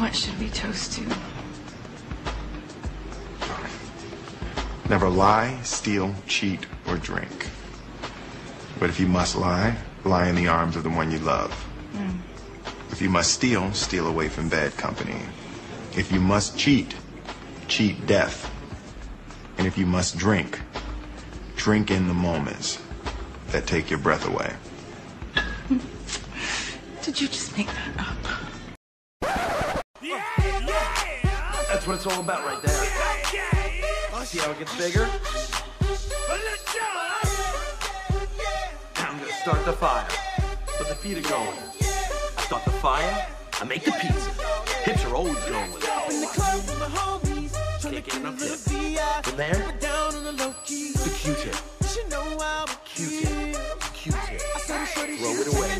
What should we toast to? Never lie, steal, cheat, or drink. But if you must lie, lie in the arms of the one you love. Hmm. If you must steal, steal away from bad company. If you must cheat, cheat death. And if you must drink, drink in the moments that take your breath away. Did you just make that up? What it's all about right there. See how it gets bigger? I'm gonna start the fire. But the feet are going. I start the fire, I make the pizza. Hips are always going with it. Can't get enough. From there, the Q-tip. Q-tip. Q-tip. Throw it away.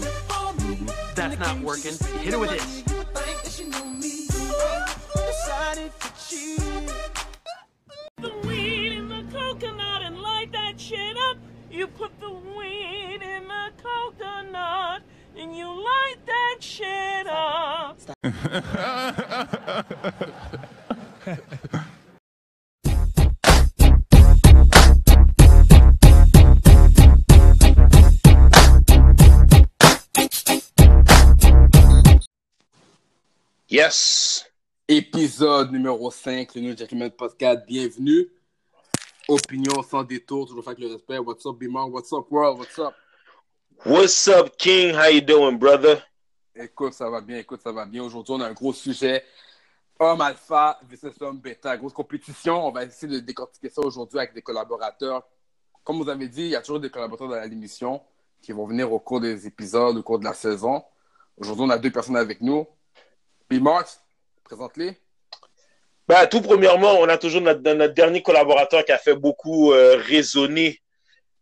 That's not working. Hit it with this. The weed in the coconut and light that shit up. You put the weed in the coconut and you light that shit up. Yes. Épisode numéro 5, le New Gentleman Podcast. Bienvenue. Opinion sans détour, toujours fait avec le respect. What's up, Bimon? What's up, world? What's up? What's up, King? How you doing, brother? Écoute, ça va bien, écoute, ça va bien. Aujourd'hui, on a un gros sujet. Homme alpha versus homme bêta. Grosse compétition. On va essayer de décortiquer ça aujourd'hui avec des collaborateurs. Comme vous avez dit, il y a toujours des collaborateurs dans l'émission qui vont venir au cours des épisodes, au cours de la saison. Aujourd'hui, on a deux personnes avec nous. Bimon, présente-les. Ben, tout premièrement, on a toujours notre, notre dernier collaborateur qui a fait beaucoup euh, résonner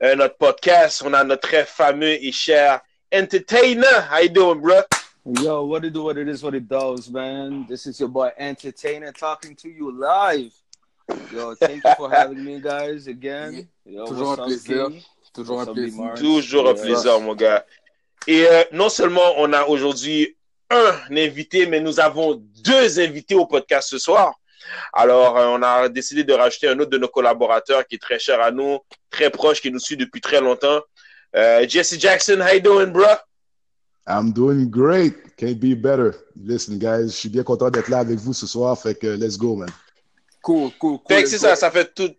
euh, notre podcast. On a notre très fameux et cher entertainer. How you doing, bro? Yo, what it do, what it is, what it does, man? This is your boy Entertainer talking to you live. Yo, thank you for having me, guys, again. Yo, Toujours un plaisir. Toujours un plaisir. Toujours un plaisir, mon gars. Et euh, non seulement on a aujourd'hui un invité, mais nous avons deux invités au podcast ce soir. Alors, euh, on a décidé de rajouter un autre de nos collaborateurs qui est très cher à nous, très proche, qui nous suit depuis très longtemps. Euh, Jesse Jackson, how you doing, bro? I'm doing great. Can't be better. Listen, guys, je suis bien content d'être là avec vous ce soir. Fait que let's go, man. Cool, cool, cool. Fait que c'est ça, ça fait tout-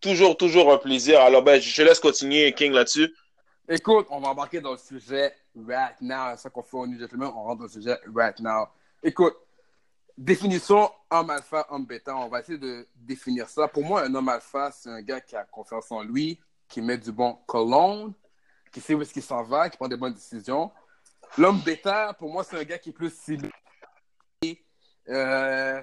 toujours, toujours un plaisir. Alors, ben, je te laisse continuer, King, là-dessus. Écoute, on va embarquer dans le sujet right now. C'est ça qu'on fait au New Gentleman. On rentre dans le sujet right now. Écoute, définition homme alpha, homme bêta. On va essayer de définir ça. Pour moi, un homme alpha, c'est un gars qui a confiance en lui, qui met du bon cologne, qui sait où est-ce qu'il s'en va, qui prend des bonnes décisions. L'homme bêta, pour moi, c'est un gars qui est plus ciblé. Euh,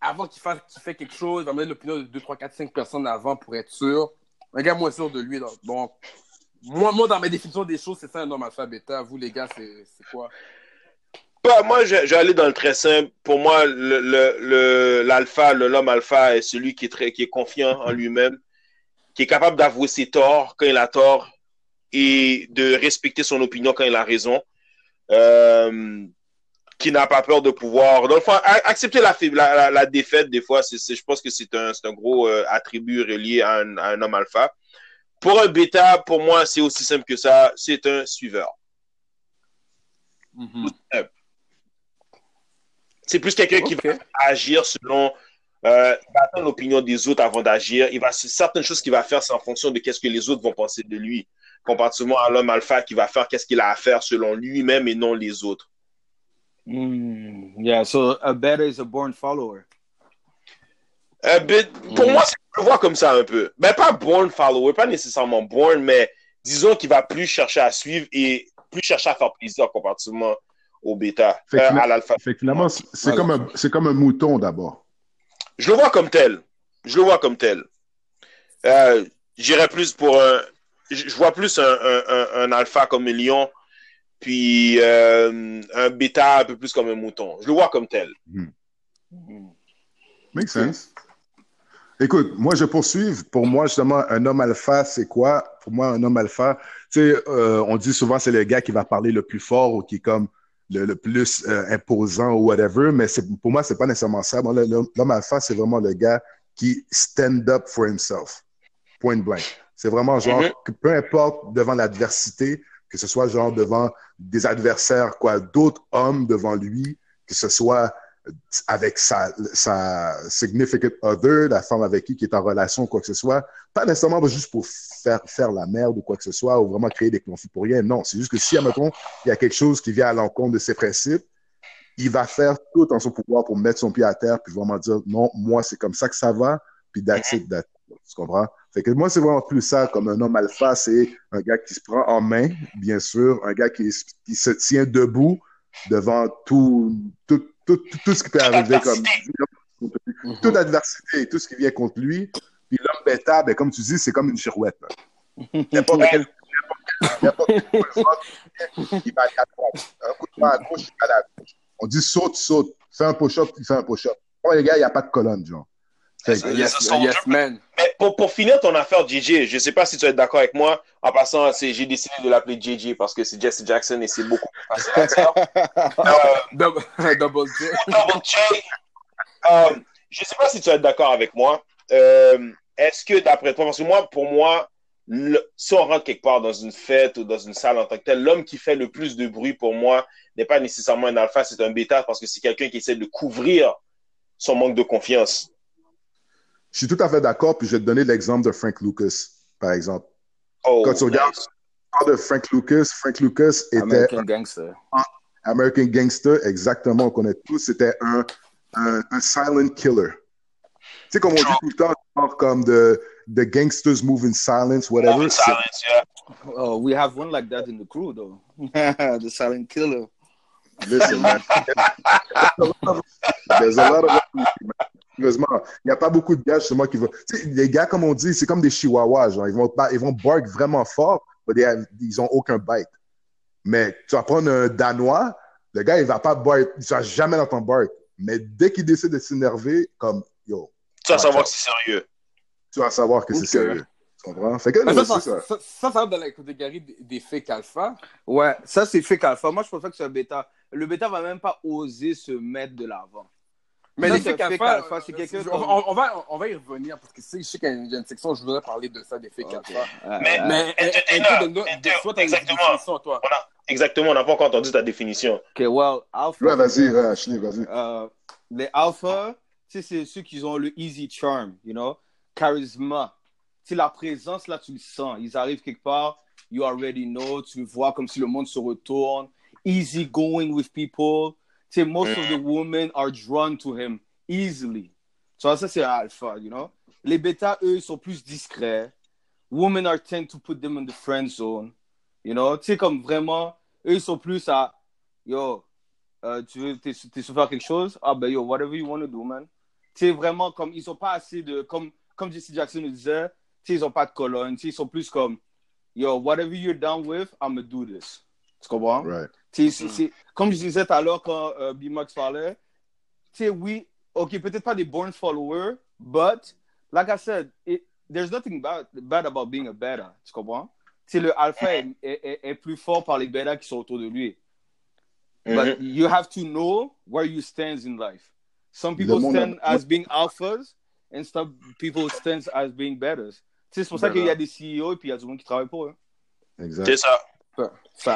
avant qu'il fasse qu'il fait quelque chose, il va mettre l'opinion de 2, 3, 4, 5 personnes avant pour être sûr. Un gars moins sûr de lui. Donc, moi, dans mes définitions des choses, c'est ça un homme alpha bêta. Vous, les gars, c'est quoi? Bah, moi, je, vais aller dans le très simple. Pour moi, l'alpha, le, l'homme alpha est celui qui est, très, qui est confiant en lui-même, qui est capable d'avouer ses torts quand il a tort et de respecter son opinion quand il a raison, euh, qui n'a pas peur de pouvoir. A- accepter la, la, défaite, des fois, c'est, je pense que c'est un, un gros euh, attribut relié à un homme alpha. Pour un bêta, pour moi, c'est aussi simple que ça. C'est un suiveur. C'est plus quelqu'un qui va agir selon euh, l'opinion des autres avant d'agir. Il va certaines choses qu'il va faire, c'est en fonction de qu'est-ce que les autres vont penser de lui. Comparativement à l'homme alpha qui va faire qu'est-ce qu'il a à faire selon lui-même et non les autres. Mm, yeah, so a beta is a born follower. Euh, pour Mm. moi, c'est- le vois comme ça un peu. Ben, pas born follower, pas nécessairement born, mais disons qu'il va plus chercher à suivre et plus chercher à faire plaisir comparativement au bêta, euh, à l'alpha. Fait que finalement, c'est Voilà. comme, un- comme un mouton d'abord. Je le vois comme tel. Je le vois comme tel. Euh, J'irais plus pour un. Je vois plus un, un, un, alpha comme un lion, puis euh, un bêta un peu plus comme un mouton. Je le vois comme tel. Make sense. Écoute, moi, je poursuis. Pour moi, justement, un homme alpha, c'est quoi? Pour moi, un homme alpha, tu sais, euh, on dit souvent c'est le gars qui va parler le plus fort ou qui est comme le, le plus euh, imposant ou whatever, mais pour moi, c'est pas nécessairement ça. Le- l'homme alpha, c'est vraiment le gars qui stand up for himself. Point blank. C'est vraiment genre, Mhm. que peu importe devant l'adversité, que ce soit genre devant des adversaires, quoi, d'autres hommes devant lui, que ce soit avec sa, sa significant other, la femme avec qui qui est en relation, quoi que ce soit, pas nécessairement juste pour faire, faire la merde ou quoi que ce soit, ou vraiment créer des conflits pour rien. Non, c'est juste que si, admettons, il y a quelque chose qui vient à l'encontre de ses principes, il va faire tout en son pouvoir pour mettre son pied à terre, puis vraiment dire, non, moi, c'est comme ça que ça va, puis that's it. Tu comprends? Fait que moi, c'est vraiment plus ça, comme un homme alpha, c'est un gars qui se prend en main, bien sûr, un gars qui, qui se tient debout devant tout, tout, tout, tout ce qui peut arriver, comme toute adversité, tout ce qui vient contre lui. Puis l'homme bêta, ben, comme tu dis, c'est comme une girouette. là. N'importe quel, n'importe il va aller à droite. Un coup de poing à gauche, il va à gauche. On dit saute, saute. Fais un push-up, il fait un push-up. Bon, les gars, il n'y a pas de colonne, genre. Yes, yes, man. Mais pour, pour finir ton affaire JJ, je sais pas si tu être d'accord avec moi. En passant, j'ai décidé de l'appeler JJ parce que c'est Jesse Jackson et c'est beaucoup plus facile. Euh, Double, double J. Double J. Euh, je sais pas si tu être d'accord avec moi. Euh, est-ce que d'après toi, parce que moi, pour moi, le- si on rentre quelque part dans une fête ou dans une salle en tant que tel, l'homme qui fait le plus de bruit pour moi n'est pas nécessairement un alpha, c'est un bêta parce que c'est quelqu'un qui essaie de couvrir son manque de confiance. Je suis tout à fait d'accord, puis je vais te donner l'exemple de Frank Lucas, par exemple. Oh, Quand tu regardes nice. l'histoire de Frank Lucas, Frank Lucas était American Gangster. American Gangster, exactement, on connaît tous, c'était un, un, un silent killer. Tu sais, comme on dit tout le temps, comme the, the gangsters move in silence, whatever. Of c'est- silence, yeah. Oh, we have one like that in the crew, though. the silent killer. Listen, man. There's a lot of Sérieusement, il n'y a pas beaucoup de gars justement qui vont. Tu les gars, comme on dit, c'est comme des chihuahuas. Genre, ils vont, ils vont bark vraiment fort, mais they have- ils n'ont aucun bite. Mais tu vas prendre un Danois, le gars, il va pas bark, il va jamais l'entendre bark. Mais dès qu'il décide de s'énerver, comme yo, Tu vas savoir que c'est sérieux. tu vas savoir que c'est sérieux. Tu comprends? Fait que ça, c'est ça, ça. ça, ça, ça rentre dans la catégorie des, des fake alpha. Ouais, ça c'est fake alpha. Moi, je pense pas que c'est un bêta. Le bêta va même pas oser se mettre de l'avant. Mais les c'est fake alpha, alpha, c'est quelqu'un on, comme- on- on va, on va y revenir parce que c'est- je sais qu'il y a une, section où je voudrais parler de ça, des fake Ok. alpha. Mais- euh, Mais entertainer, un peu de, soit définition, toi. On a- exactement, on n'a pas encore entendu ta définition. ok, well, alpha. Ouais, vas-y, Ashley, vas-y. Euh, les alpha, tu sais, c'est ceux qui ont le easy charm, you know, charisme. Tu sais, la présence, là, tu le sens. Ils arrivent quelque part, you already know, tu le vois comme si le monde se retourne. Easy going with people. Tu sais, most of the women are drawn to him easily. So vois, ça, c'est alpha, you know. Les bêtas, eux, ils sont plus discrets. Women are tend to put them in the friend zone. You know, tu sais, comme vraiment, eux, ils sont plus à, yo, euh, tu veux, t'es, t'es sur faire quelque chose? Ah ben yo, whatever you want to do, man. Tu sais, vraiment, comme, ils ont pas assez de, comme, comme Jesse Jackson nous disait, tu sais, ils ont pas de colonne, tu sais, ils sont plus comme, yo, whatever you're down with, I'm gonna do this. Tu comprends? Right. C'est- comme je disais tout à l'heure quand euh, B-Max parlait, tu sais, oui, ok, peut-être pas des born followers, but, like I said, it, there's nothing bad, bad about being a beta. Tu comprends? Tu sais, le alpha est, est- est- est plus fort par les betas qui sont autour de lui. But you have to know where you stand in life. Some people Le monde a- stand as being alphas, and some people stand as being betas. Tu sais, c'est pour ça qu'il y a des CEO et puis il y a du monde qui travaille pour eux. Exact. C'est ça.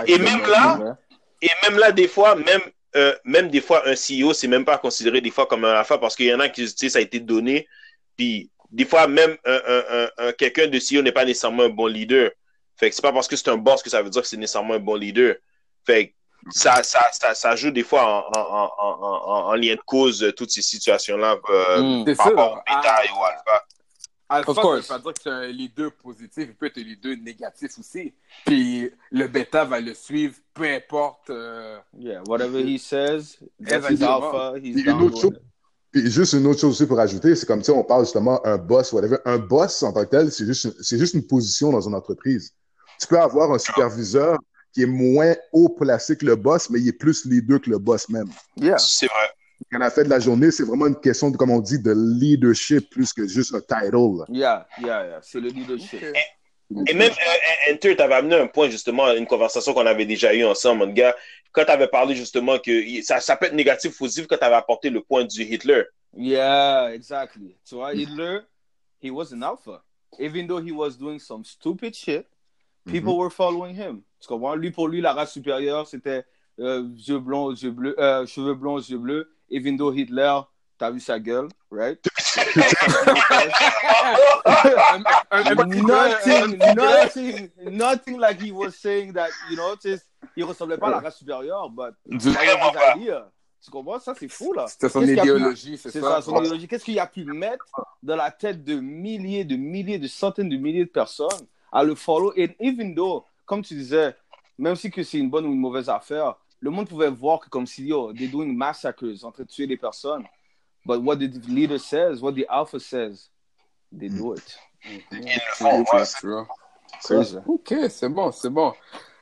Et même là, et même là, des fois, même, euh, même des fois, un CEO, c'est même pas considéré des fois comme un alpha parce qu'il y en a qui, tu sais, ça a été donné. Puis, des fois, même un, un, un, un- quelqu'un de CEO n'est pas nécessairement un bon leader. Fait que c'est pas parce que c'est un boss que ça veut dire que c'est nécessairement un bon leader. Fait que ça, ça, ça, ça joue des fois en, en, en, en, en- en lien de cause, euh, toutes ces situations-là, euh, Mm. C'est par rapport au bêta Ah, et au alpha. Alpha, Of ça veut course. pas dire que c'est un leader positif, il peut être un leader négatif aussi. Puis le bêta va le suivre, peu importe. euh, Yeah, whatever he says, that's his alpha. He's Puis une down autre with chose, it. Puis juste une autre chose aussi pour ajouter, c'est comme sais, on parle justement un boss, whatever. Un boss en tant que tel, c'est juste, c'est juste une position dans une entreprise. Tu peux avoir un superviseur qui est moins haut placé que le boss, mais il est plus leader que le boss même. Yeah. C'est vrai. Quand on a fait de la journée, c'est vraiment une question, de, comme on dit, de leadership plus que juste un title. Yeah, yeah, yeah. C'est le leadership. Et même euh, Enter, t'avais amené un point, justement, une conversation qu'on avait déjà eue ensemble, mon gars, quand t'avais parlé, justement, que ça, ça peut être négatif ou positif quand t'avais apporté le point du Hitler. Yeah, exactly. So uh, Hitler, he was an alpha. Even though he was doing some stupid shit, people were following him. Tu comprends? Lui, pour lui, la race supérieure, c'était euh, yeux blonds, yeux bleus, euh, cheveux blonds, yeux bleus. Even though Hitler, t'as vu sa gueule, right? nothing, nothing, nothing like he was saying that, you know, just, il ressemblait pas à la race supérieure, but idea. Tu comprends? Ça, c'est fou, là. C'était son pu- idéologie, c'est C'est ça? ça, son idéologie. Qu'est-ce qu'il a pu mettre dans la tête de milliers, de milliers, de centaines de milliers de personnes à le follow? Et even though, comme tu disais, même si que c'est une bonne ou une mauvaise affaire, le monde pouvait voir que comme si, yo, they're doing massacres, en train de tuer des personnes. But what the leader says, what the alpha says, they do it. Vois. Crazy. Ok, c'est bon, c'est bon.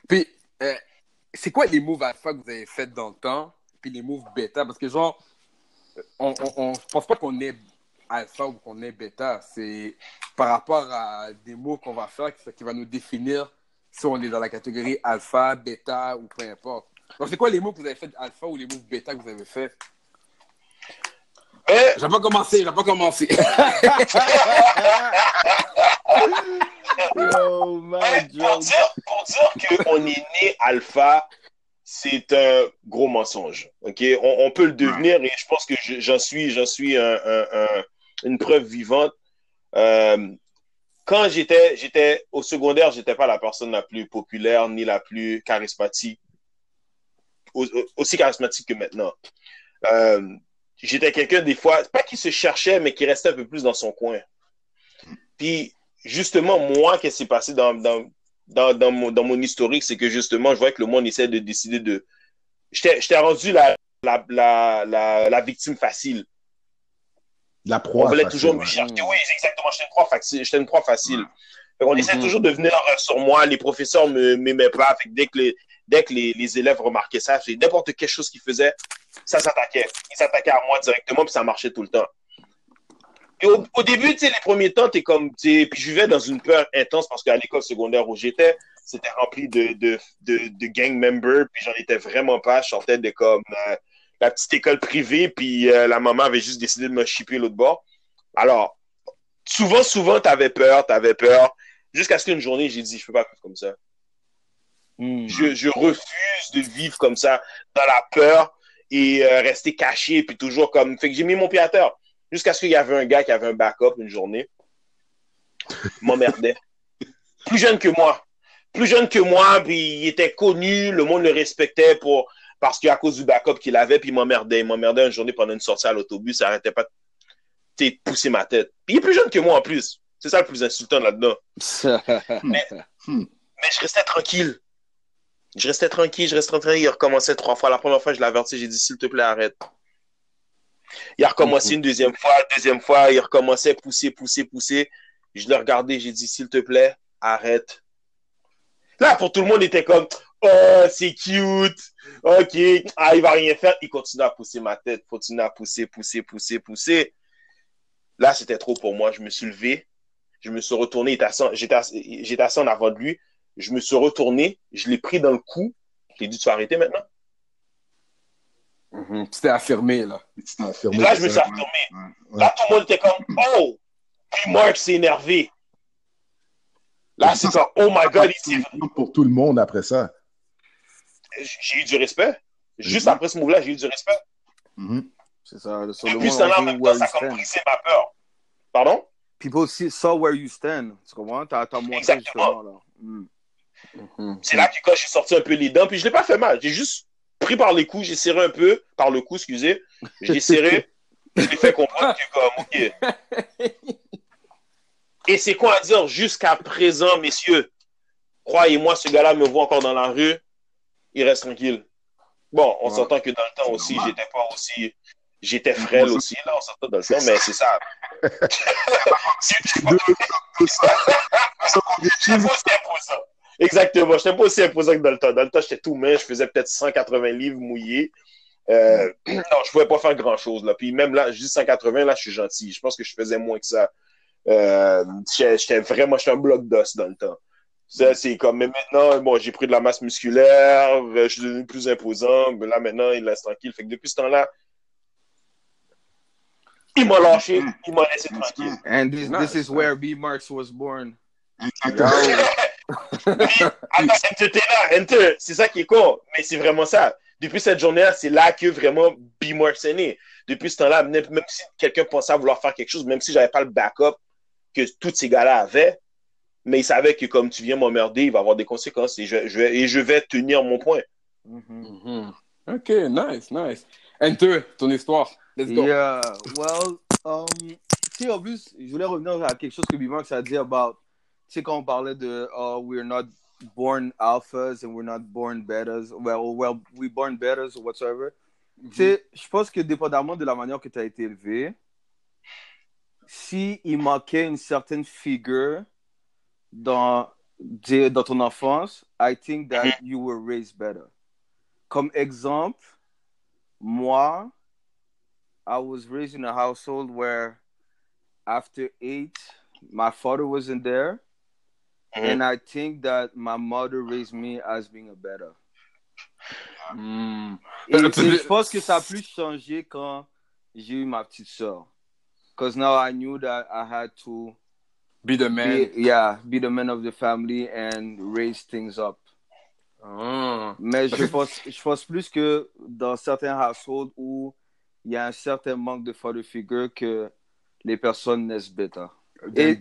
Puis, euh, c'est quoi les moves alpha que vous avez fait dans le temps, puis les moves bêta? Parce que, genre, on, on, on- je pense pas qu'on est alpha ou qu'on est bêta. C'est par rapport à des moves qu'on va faire qui, qui va nous définir si on est dans la catégorie alpha, bêta ou peu importe. Donc, c'est quoi les moves que vous avez fait alpha ou les moves bêta que vous avez fait? Je vais pas commencer, je vais pas. Yo, my mais pour dire, pour dire qu'on est né alpha, c'est un gros mensonge. OK? On, on peut le devenir et je pense que je- j'en suis, j'en suis un- un- un- une preuve vivante. Euh, quand j'étais, j'étais au secondaire, j'étais pas la personne la plus populaire ni la plus charismatique, aussi charismatique que maintenant. Euh, j'étais quelqu'un des fois, pas qui se cherchait, mais qui restait un peu plus dans son coin. Puis justement, moi, qu'est-ce qui s'est passé dans, dans, dans, dans, mon, dans mon historique, c'est que justement, je voyais que le monde essaie de décider de. J'étais rendu la, la, la, la, la victime facile. La On proie. voulait facile, toujours me chercher. Oui, exactement. J'étais une proie facile. J'étais une proie facile. Fait qu'on essaie Mhm. toujours de venir sur moi. Les professeurs me m'aimaient pas. Fait que dès que les, dès que les, élèves remarquaient ça, c'est n'importe quelle chose qu'ils faisaient, ça s'attaquait. Ils s'attaquaient à moi directement, puis ça marchait tout le temps. Et au, début, tu les premiers temps, t'es comme, tu puis je vivais dans une peur intense parce qu'à l'école secondaire où j'étais, c'était rempli de, de, de, gang members, puis j'en étais vraiment pas. Je sortais de comme euh, la petite école privée, puis euh, la maman avait juste décidé de me chipper l'autre bord. Alors, souvent, souvent, t'avais peur, t'avais peur, jusqu'à ce qu'une journée, j'ai dit, je peux pas vivre comme ça. Mm. Je, je refuse de vivre comme ça, dans la peur et euh, rester caché, puis toujours comme. Fait que j'ai mis mon pied à terre. Jusqu'à ce qu'il y avait un gars qui avait un backup une journée. Il m'emmerdait. Plus jeune que moi. Plus jeune que moi, puis il était connu, le monde le respectait pour parce qu'à cause du backup qu'il avait, puis il m'emmerdait. Il m'emmerdait une journée pendant une sortie à l'autobus, ça arrêtait pas de pousser ma tête. Puis il est plus jeune que moi en plus. C'est ça le plus insultant là-dedans. Mais je restais tranquille. Je restais tranquille, je restais tranquille. Il recommençait trois fois. La première fois, je l'ai averti, j'ai dit, s'il te plaît, arrête. Il a recommencé une deuxième fois, deuxième fois, il recommençait pousser, pousser, pousser. Je l'ai regardé, j'ai dit, s'il te plaît, arrête. Là, pour tout le monde, il était comme, oh, c'est cute. OK. Ah, il va rien faire. Il continue à pousser ma tête, continue à pousser, pousser, pousser, pousser. Là, c'était trop pour moi. Je me suis levé. Je me suis retourné. assis, j'étais assis en avant de lui. Je me suis retourné. Je l'ai pris dans le cou. Je lui ai dit, tu vas arrêter maintenant? Mhm. C'était affirmé, là. Tu t'es affirmé, Là, je me suis retourné. ouais. Là, tout le monde était comme, oh! Puis Mark s'est énervé. Là, c'est comme, oh my god, il s'est- Pour tout le monde après ça. j'ai eu du respect. Juste Mhm. après ce move-là, j'ai eu du respect. Mhm. C'est ça. So Et puis, ça, là, en même temps, ça a brisé ma peur. Pardon? People see, saw where you stand. Tu comprends? T'as t'as montré Exactement. justement, là. Mm. Mhm. C'est là que quand j'ai sorti un peu les dents, puis je l'ai pas fait mal. J'ai juste pris par les coups, j'ai serré un peu, par le cou, excusez. J'ai serré, je l'ai fait comprendre que comme, ok. Et c'est quoi à dire jusqu'à présent, messieurs? Croyez-moi, ce gars-là me voit encore dans la rue, il reste tranquille. Bon, on Ouais. s'entend que dans le temps aussi, j'étais pas aussi. J'étais frêle aussi, là, on s'entend dans le temps, mais c'est ça. C'est pas aussi imposant. Exactement, j'étais pas aussi imposant que dans le temps. Dans le temps, j'étais tout mince, je faisais peut-être 180 livres mouillés. Euh, non, je pouvais pas faire grand-chose, là. Puis même là, je dis 180, là, je suis gentil. Je pense que je faisais moins que ça. Euh, j'étais vraiment, j'étais un bloc d'os dans le temps. Ça, c'est comme, mais maintenant, bon, j'ai pris de la masse musculaire, euh, je suis devenu plus imposant, mais là, maintenant, il laisse tranquille. Fait que depuis ce temps-là, il m'a lâché, il m'a laissé tranquille. And this, this is where B Marks was born. Attends, là, Enter, c'est ça qui est con, mais c'est vraiment ça. Depuis cette journée-là, c'est là que vraiment B-Marks est né. Depuis ce temps-là, même même si quelqu'un pensait à vouloir faire quelque chose, même si j'avais pas le backup que tous ces gars-là avaient, mais ils savaient que comme tu viens m'emmerder, il va y avoir des conséquences et je, je vais, et je vais tenir mon point. Mhm. Ok, nice, nice. Enter, ton histoire. Let's go. Yeah, well, um, tu sais, en plus, je voulais revenir à quelque chose que B-Marks a dit about, sais, quand on parlait de, oh, we're not born alphas and we're not born betas, well, well, we born betas or whatsoever. Tu sais, je pense que dépendamment de la manière que tu as été élevé, si il manquait une certaine figure dans, dans ton enfance, I think that you were raised better. Comme exemple, moi, I was raised in a household where after eight, my father wasn't there. Mhm. And I think that my mother raised me as being a better. Mm. Et, et je pense que ça a plus changé quand j'ai eu ma petite. Because now I knew that I had to Be the man. be, yeah, be the man of the family and raise things up. Ah. Mais je pense, je pense plus que dans certains households où il y a un certain manque de father figure que les personnes naissent bêta. Et- et-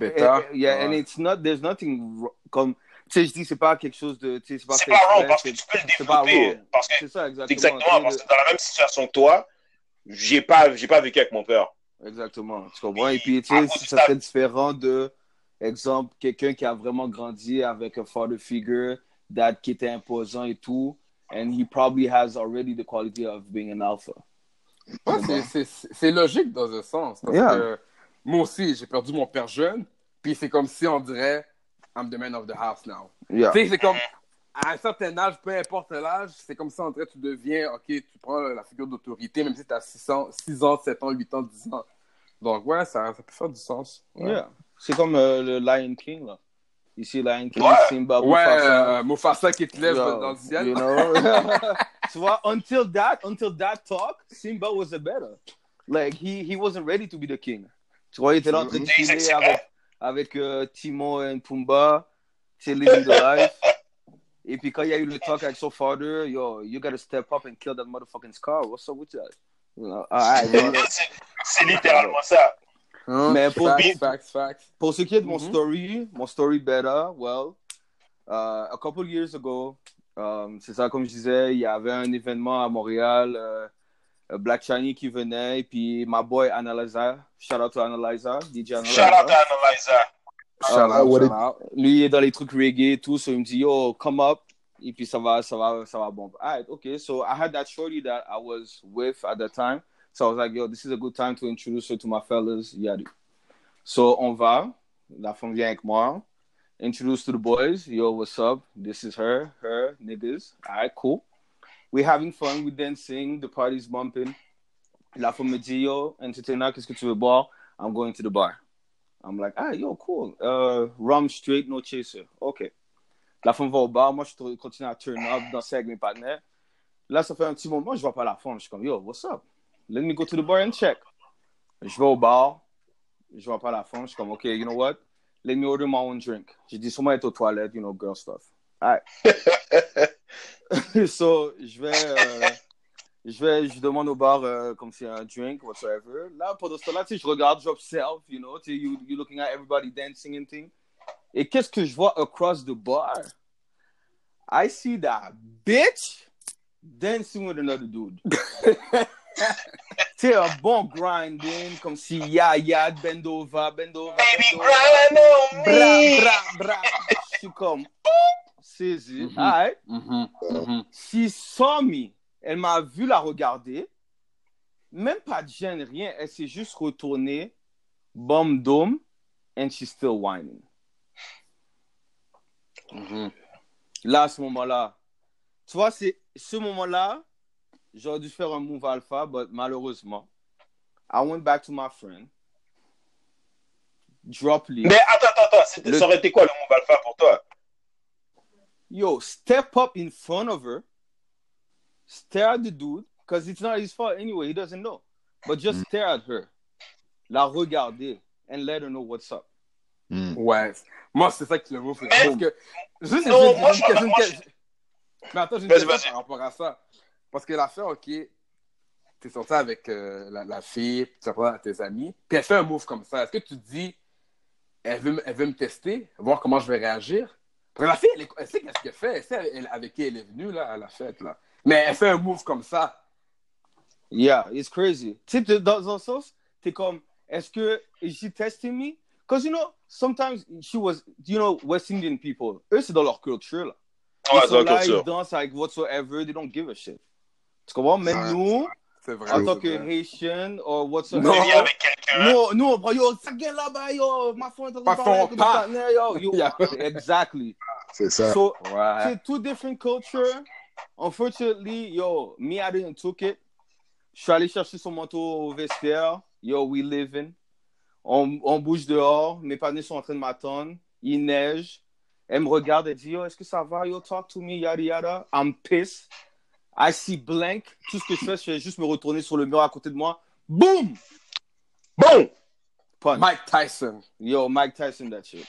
yeah, Ouais. and it's not, there's nothing comme, tu sais, je dis, c'est pas quelque chose de, tu sais, c'est pas C'est pas wrong parce que c'est- tu peux le développer. wrong. Parce que C'est ça, exactement. Exactement, parce que dans la même situation que toi, j'ai pas, j'ai pas vécu avec mon père. Exactement, tu comprends? Et puis, tu sais, ça serait différent de, exemple, quelqu'un qui a vraiment grandi avec un father figure that, qui était imposant et tout, and he probably has already the quality of being an alpha. Ouais, c'est- c'est- c'est logique dans un sens. Parce Yeah. que moi aussi, j'ai perdu mon père jeune. Puis c'est comme si on dirait, I'm the man of the house now. Yeah. Tu sais, c'est comme, à un certain âge, peu importe l'âge, c'est comme si on dirait tu deviens, ok, tu prends la figure d'autorité, même si tu as 6 ans, 6 ans, 7 ans, 8 ans, 10 ans. Donc, ouais, ça, ça peut faire du sens. Ouais, Yeah. C'est comme euh, le Lion King, là. Ici, Lion King, Ouais. Simba, Ouais, Mufasa. euh, Mufasa qui te lève Yo, dans le ciel. You know? tu vois, until that, until that talk, Simba was a better. Like, he, he wasn't ready to be the king. Tu vois, il était là en train de Mhm. chiller C'est avec, avec euh, Timon et Pumba, c'est living the life. Et puis quand il y a eu le talk avec son father, yo, you gotta step up and kill that motherfucking Scar. What's up with that? You know. C'est littéralement ça. Hein? Mais pour- facts, facts, facts. Pour ce qui est de mon Mhm. story, mon story better, well, uh, a couple years ago, um, c'est ça, comme je disais, il y avait un événement à Montréal, euh, Euh, Black Shiny qui venait, et puis my boy Analyzer, shout out to Analyzer, DJ Analyzer. Shout out à Analyzer. Shout out, what shout it- out. Lui, il est dans les trucs reggae et tout, so il me dit, yo, come up, et puis ça va, ça va, ça va bomber. Alright, okay, so I had that shorty that I was with at that time, so I was like, yo, this is a good time to introduce her to my fellas, yada. So on va, la femme vient avec moi, introduce to the boys, yo, what's up? This is her, her, niggas. Alright, cool. We having fun, we dancing, the party's bumping. La yo, entertainer, qu'est-ce que tu? I'm going to the bar. I'm like, ah, yo, cool. Uh, rum straight, no chaser. OK. La femme va au bar. Moi, je continue à turn up, danser avec mes partenaires. Là, ça fait un petit moment, je vois pas la femme. Je suis comme, yo, what's up? Let me go to the bar and check. Je vais au bar. Je vois pas la femme. Je suis comme, OK, you know what? Let me order my own drink. J'ai dit, sûrement être aux toilettes, you know, girl stuff. All right. so, je vais, euh, je vais, je demande au bar euh, comme c'est un drink, whatsoever. Là, pendant ce temps-là, tu sais, je regarde, j'observe, you know, tu you, you looking at everybody dancing and thing. Et qu'est-ce que je vois across the bar? I see that bitch dancing with another dude. sais, un bon grinding, comme si ya ya, bend over, bend over, Baby, grind on Bra, me. bra, bra. Je suis comme, saisi. Mhm. Right. Mhm, mhm. She saw me. Elle m'a vu la regarder. Même pas de gêne, rien. Elle s'est juste retournée, bomb dome, and she's still whining. Mhm. Là, à ce moment-là, tu vois, c'est ce moment-là, j'aurais dû faire un move alpha, but malheureusement, I went back to my friend. drop les. Mais attends, attends, attends. Le- Ça aurait été quoi le move alpha pour toi? Yo, step up in front of her, stare at the dude, because it's not his fault anyway, he doesn't know. But just Mm. stare at her, la regarder, and let her know what's up. Hmm. Ouais. Moi, c'est ça qui le move. Mais- Parce que, juste, Non, j'ai- moi, je- une question- moi, je- Mais attends, j'ai une question par rapport à ça. Parce que l'affaire, ok, t'es sorti avec euh, la, la fille, tu à tes amis, puis elle fait un move comme ça. Est-ce que tu te dis, elle veut, elle veut me tester, voir comment je vais réagir? La fille, elle, elle sait qu'est-ce qu'elle fait, elle sait elle- avec qui elle est venue là, à la fête. Là. Mais elle fait un move comme ça. Yeah, it's crazy. Tu sais, dans un sens, t'es comme, est-ce que, is she testing me? Because, you know, sometimes she was, you know, West Indian people, eux, c'est dans leur culture, là. Ouais, ils sont là, culture. ils dansent avec whatsoever, they don't give a shit. Tu comprends? Mais Ouais. nous, en tant que. Haitian or whatsoever, Non. avec nous, nous, on prend, yo, ça gueule là-bas, yo, ma le pas. partenaire, yo. yo. Yeah. Exactly. C'est ça. So, Ouais. c'est two different culture. Unfortunately, yo, me, I didn't took it. Je suis allé chercher son manteau au vestiaire. Yo, we living. On, on bouge dehors. Mes partenaires sont en train de m'attendre. Il neige. Elle me regarde et dit, yo, est-ce que ça va? Yo, talk to me, yada yada. I'm pissed. I see blank. Tout ce que je fais, je fais juste me retourner sur le mur à côté de moi. Boom! Bon! Punch. Mike Tyson. Yo, Mike Tyson, that shit.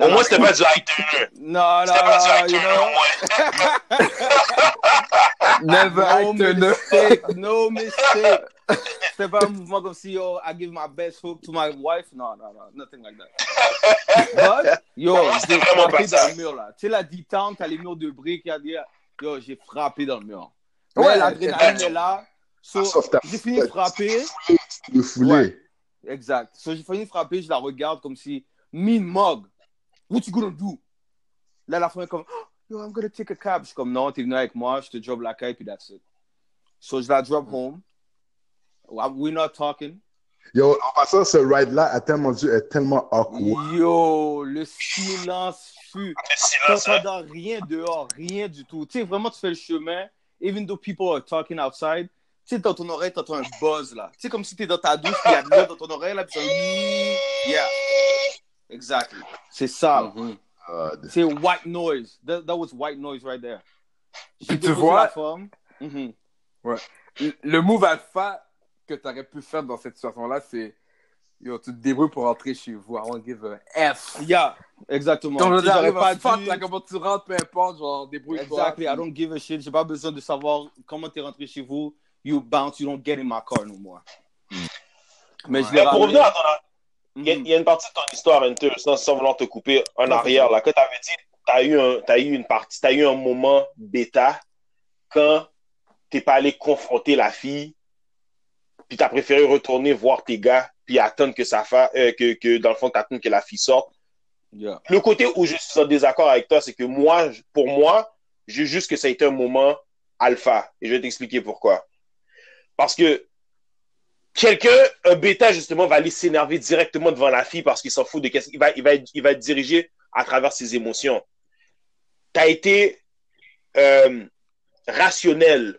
Au moins, c'était pas du high turner. Non, non, pas du non, high you turner, know? au moins. Never No mistake, no mistake. C'était pas un mouvement comme si, yo, I give my best hook to my wife. No, no, no, nothing like that. But, yo, j'ai frappé dans le mur, là. Tu sais, la D-Town, t'as les murs de briques, y a des... Yo, j'ai frappé dans le mur. Ouais, l'adrénaline est là. So, ta- j'ai fini de frapper. Le foulé. Ouais. Exact. So, j'ai fini de frapper, je la regarde comme si, mean mug, what you gonna do? Là, la femme est comme, oh, yo, I'm gonna take a cab. Je suis comme, non, t'es venu avec moi, je te drop la caille, puis that's it. So, je la drop home. We're not talking. Yo, en passant, ce ride-là a tellement dû être tellement awkward. Yo, le silence fut. Le silence, hein. T'entends rien dehors, rien du tout. Tu sais, vraiment, tu fais le chemin, even though people are talking outside. Tu sais, dans ton oreille, t'entends un buzz, là. Tu sais, comme si t'es dans ta douche, il y a de l'eau dans ton oreille, là, puis ça... Yeah. Exactly. C'est ça. Mhm. God. C'est white noise. That, that was white noise right there. Puis tu vois- la forme. Mhm. Le- Le move alpha que tu aurais pu faire dans cette situation-là, c'est yo, tu te débrouilles pour rentrer chez vous. I won't give a F. Yeah, exactement. Tu sais, j'aurais pas fuck, dû- là, comment tu rentres, peu importe, genre, débrouille-toi. Exactly. I don't give a shit. J'ai pas besoin de savoir comment t'es rentré chez vous. You bounce, you don't get in my car no more. Mais je l'ai Mais pour revenir à ton Il y, a, Mhm. il y a une partie de ton histoire, Hunter, sans, sans vouloir te couper en Non, arrière, là, que tu avais dit, tu as, eu un- t'as eu une partie, tu as eu un moment bêta quand t'es pas allé confronter la fille, puis tu as préféré retourner voir tes gars, puis attendre que ça fa, euh, que, que dans le fond, t'attends que la fille sorte. Yeah. Le côté où je suis en désaccord avec toi, c'est que moi, je- pour moi, j'ai juste que ça a été un moment alpha. Et je vais t'expliquer pourquoi. Parce que quelqu'un, un bêta, justement, va aller s'énerver directement devant la fille parce qu'il s'en fout de qu'est-ce qu'il va, il va, être- il va être dirigé à travers ses émotions. Tu as été euh, rationnel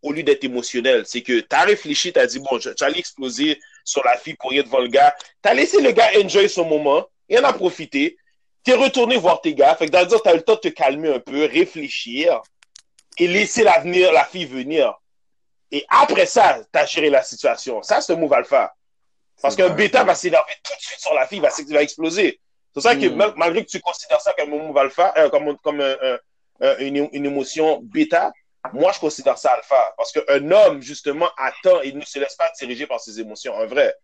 au, lieu d'être émotionnel. C'est que tu as réfléchi, tu as dit, bon, j'allais exploser sur la fille pour rien devant le gars. Tu as laissé le gars enjoy son moment, il en a profité. Tu es retourné voir tes gars. Fait que dans le dire, tu as eu le temps de te calmer un peu, réfléchir et laisser l'avenir, la fille venir. Et après ça, t'as géré la situation. Ça, c'est un move alpha. Parce qu'un bêta va s'énerver tout de suite sur la fille, il va, va exploser. C'est pour ça que Mm. mal- malgré que tu considères ça comme un move alpha, euh, comme, comme un- un- un- une, une émotion bêta, moi, je considère ça alpha. Parce qu'un homme, justement, attend et ne se laisse pas diriger par ses émotions. Un vrai.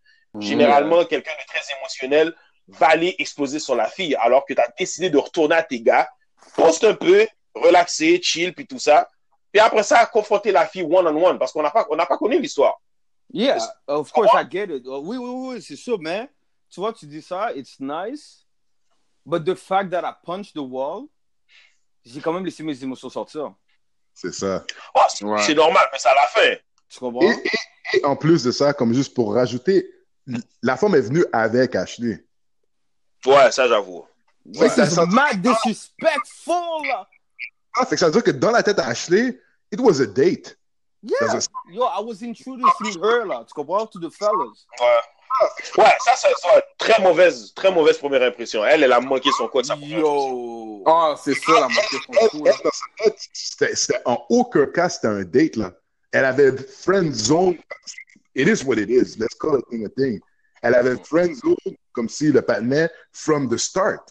Généralement, quelqu'un de très émotionnel va aller exploser sur la fille, alors que tu as décidé de retourner à tes gars, poste un peu, relaxer, chill, puis tout ça. Puis après ça, confronter la fille one-on-one, parce qu'on n'a pas, on n'a pas connu l'histoire. Yeah, of course, I get it. Oh, Oui, oui, oui, c'est sûr, mais tu vois, tu dis ça, it's nice, but the fact that I punched the wall, j'ai quand même laissé mes émotions sortir. C'est ça. Oh, c'est Ouais. c'est normal, mais c'est à la fin. Tu comprends? Et, et- et en plus de ça, comme juste pour rajouter, la femme est venue avec Ashley. Ouais, ça, j'avoue. Fait que ça disrespectful! là. Ah, fait que ça veut dire que dans la tête d'Ashley, it was a date. Yeah, yo, I was introducing her, là, tu comprends? To the fellas. Ouais. Ouais, ça, c'est ça, très mauvaise, très mauvaise première impression. Elle, elle a manqué son code. sa première impression. Yo. Ah, c'est ça, la marque de Elle, son coup. dans sa tête, c'était c'était en aucun cas, c'était un date, là. Elle avait friend zone. It is what it is. Let's call a thing a thing. Elle avait friend zone comme si le patinet from the start.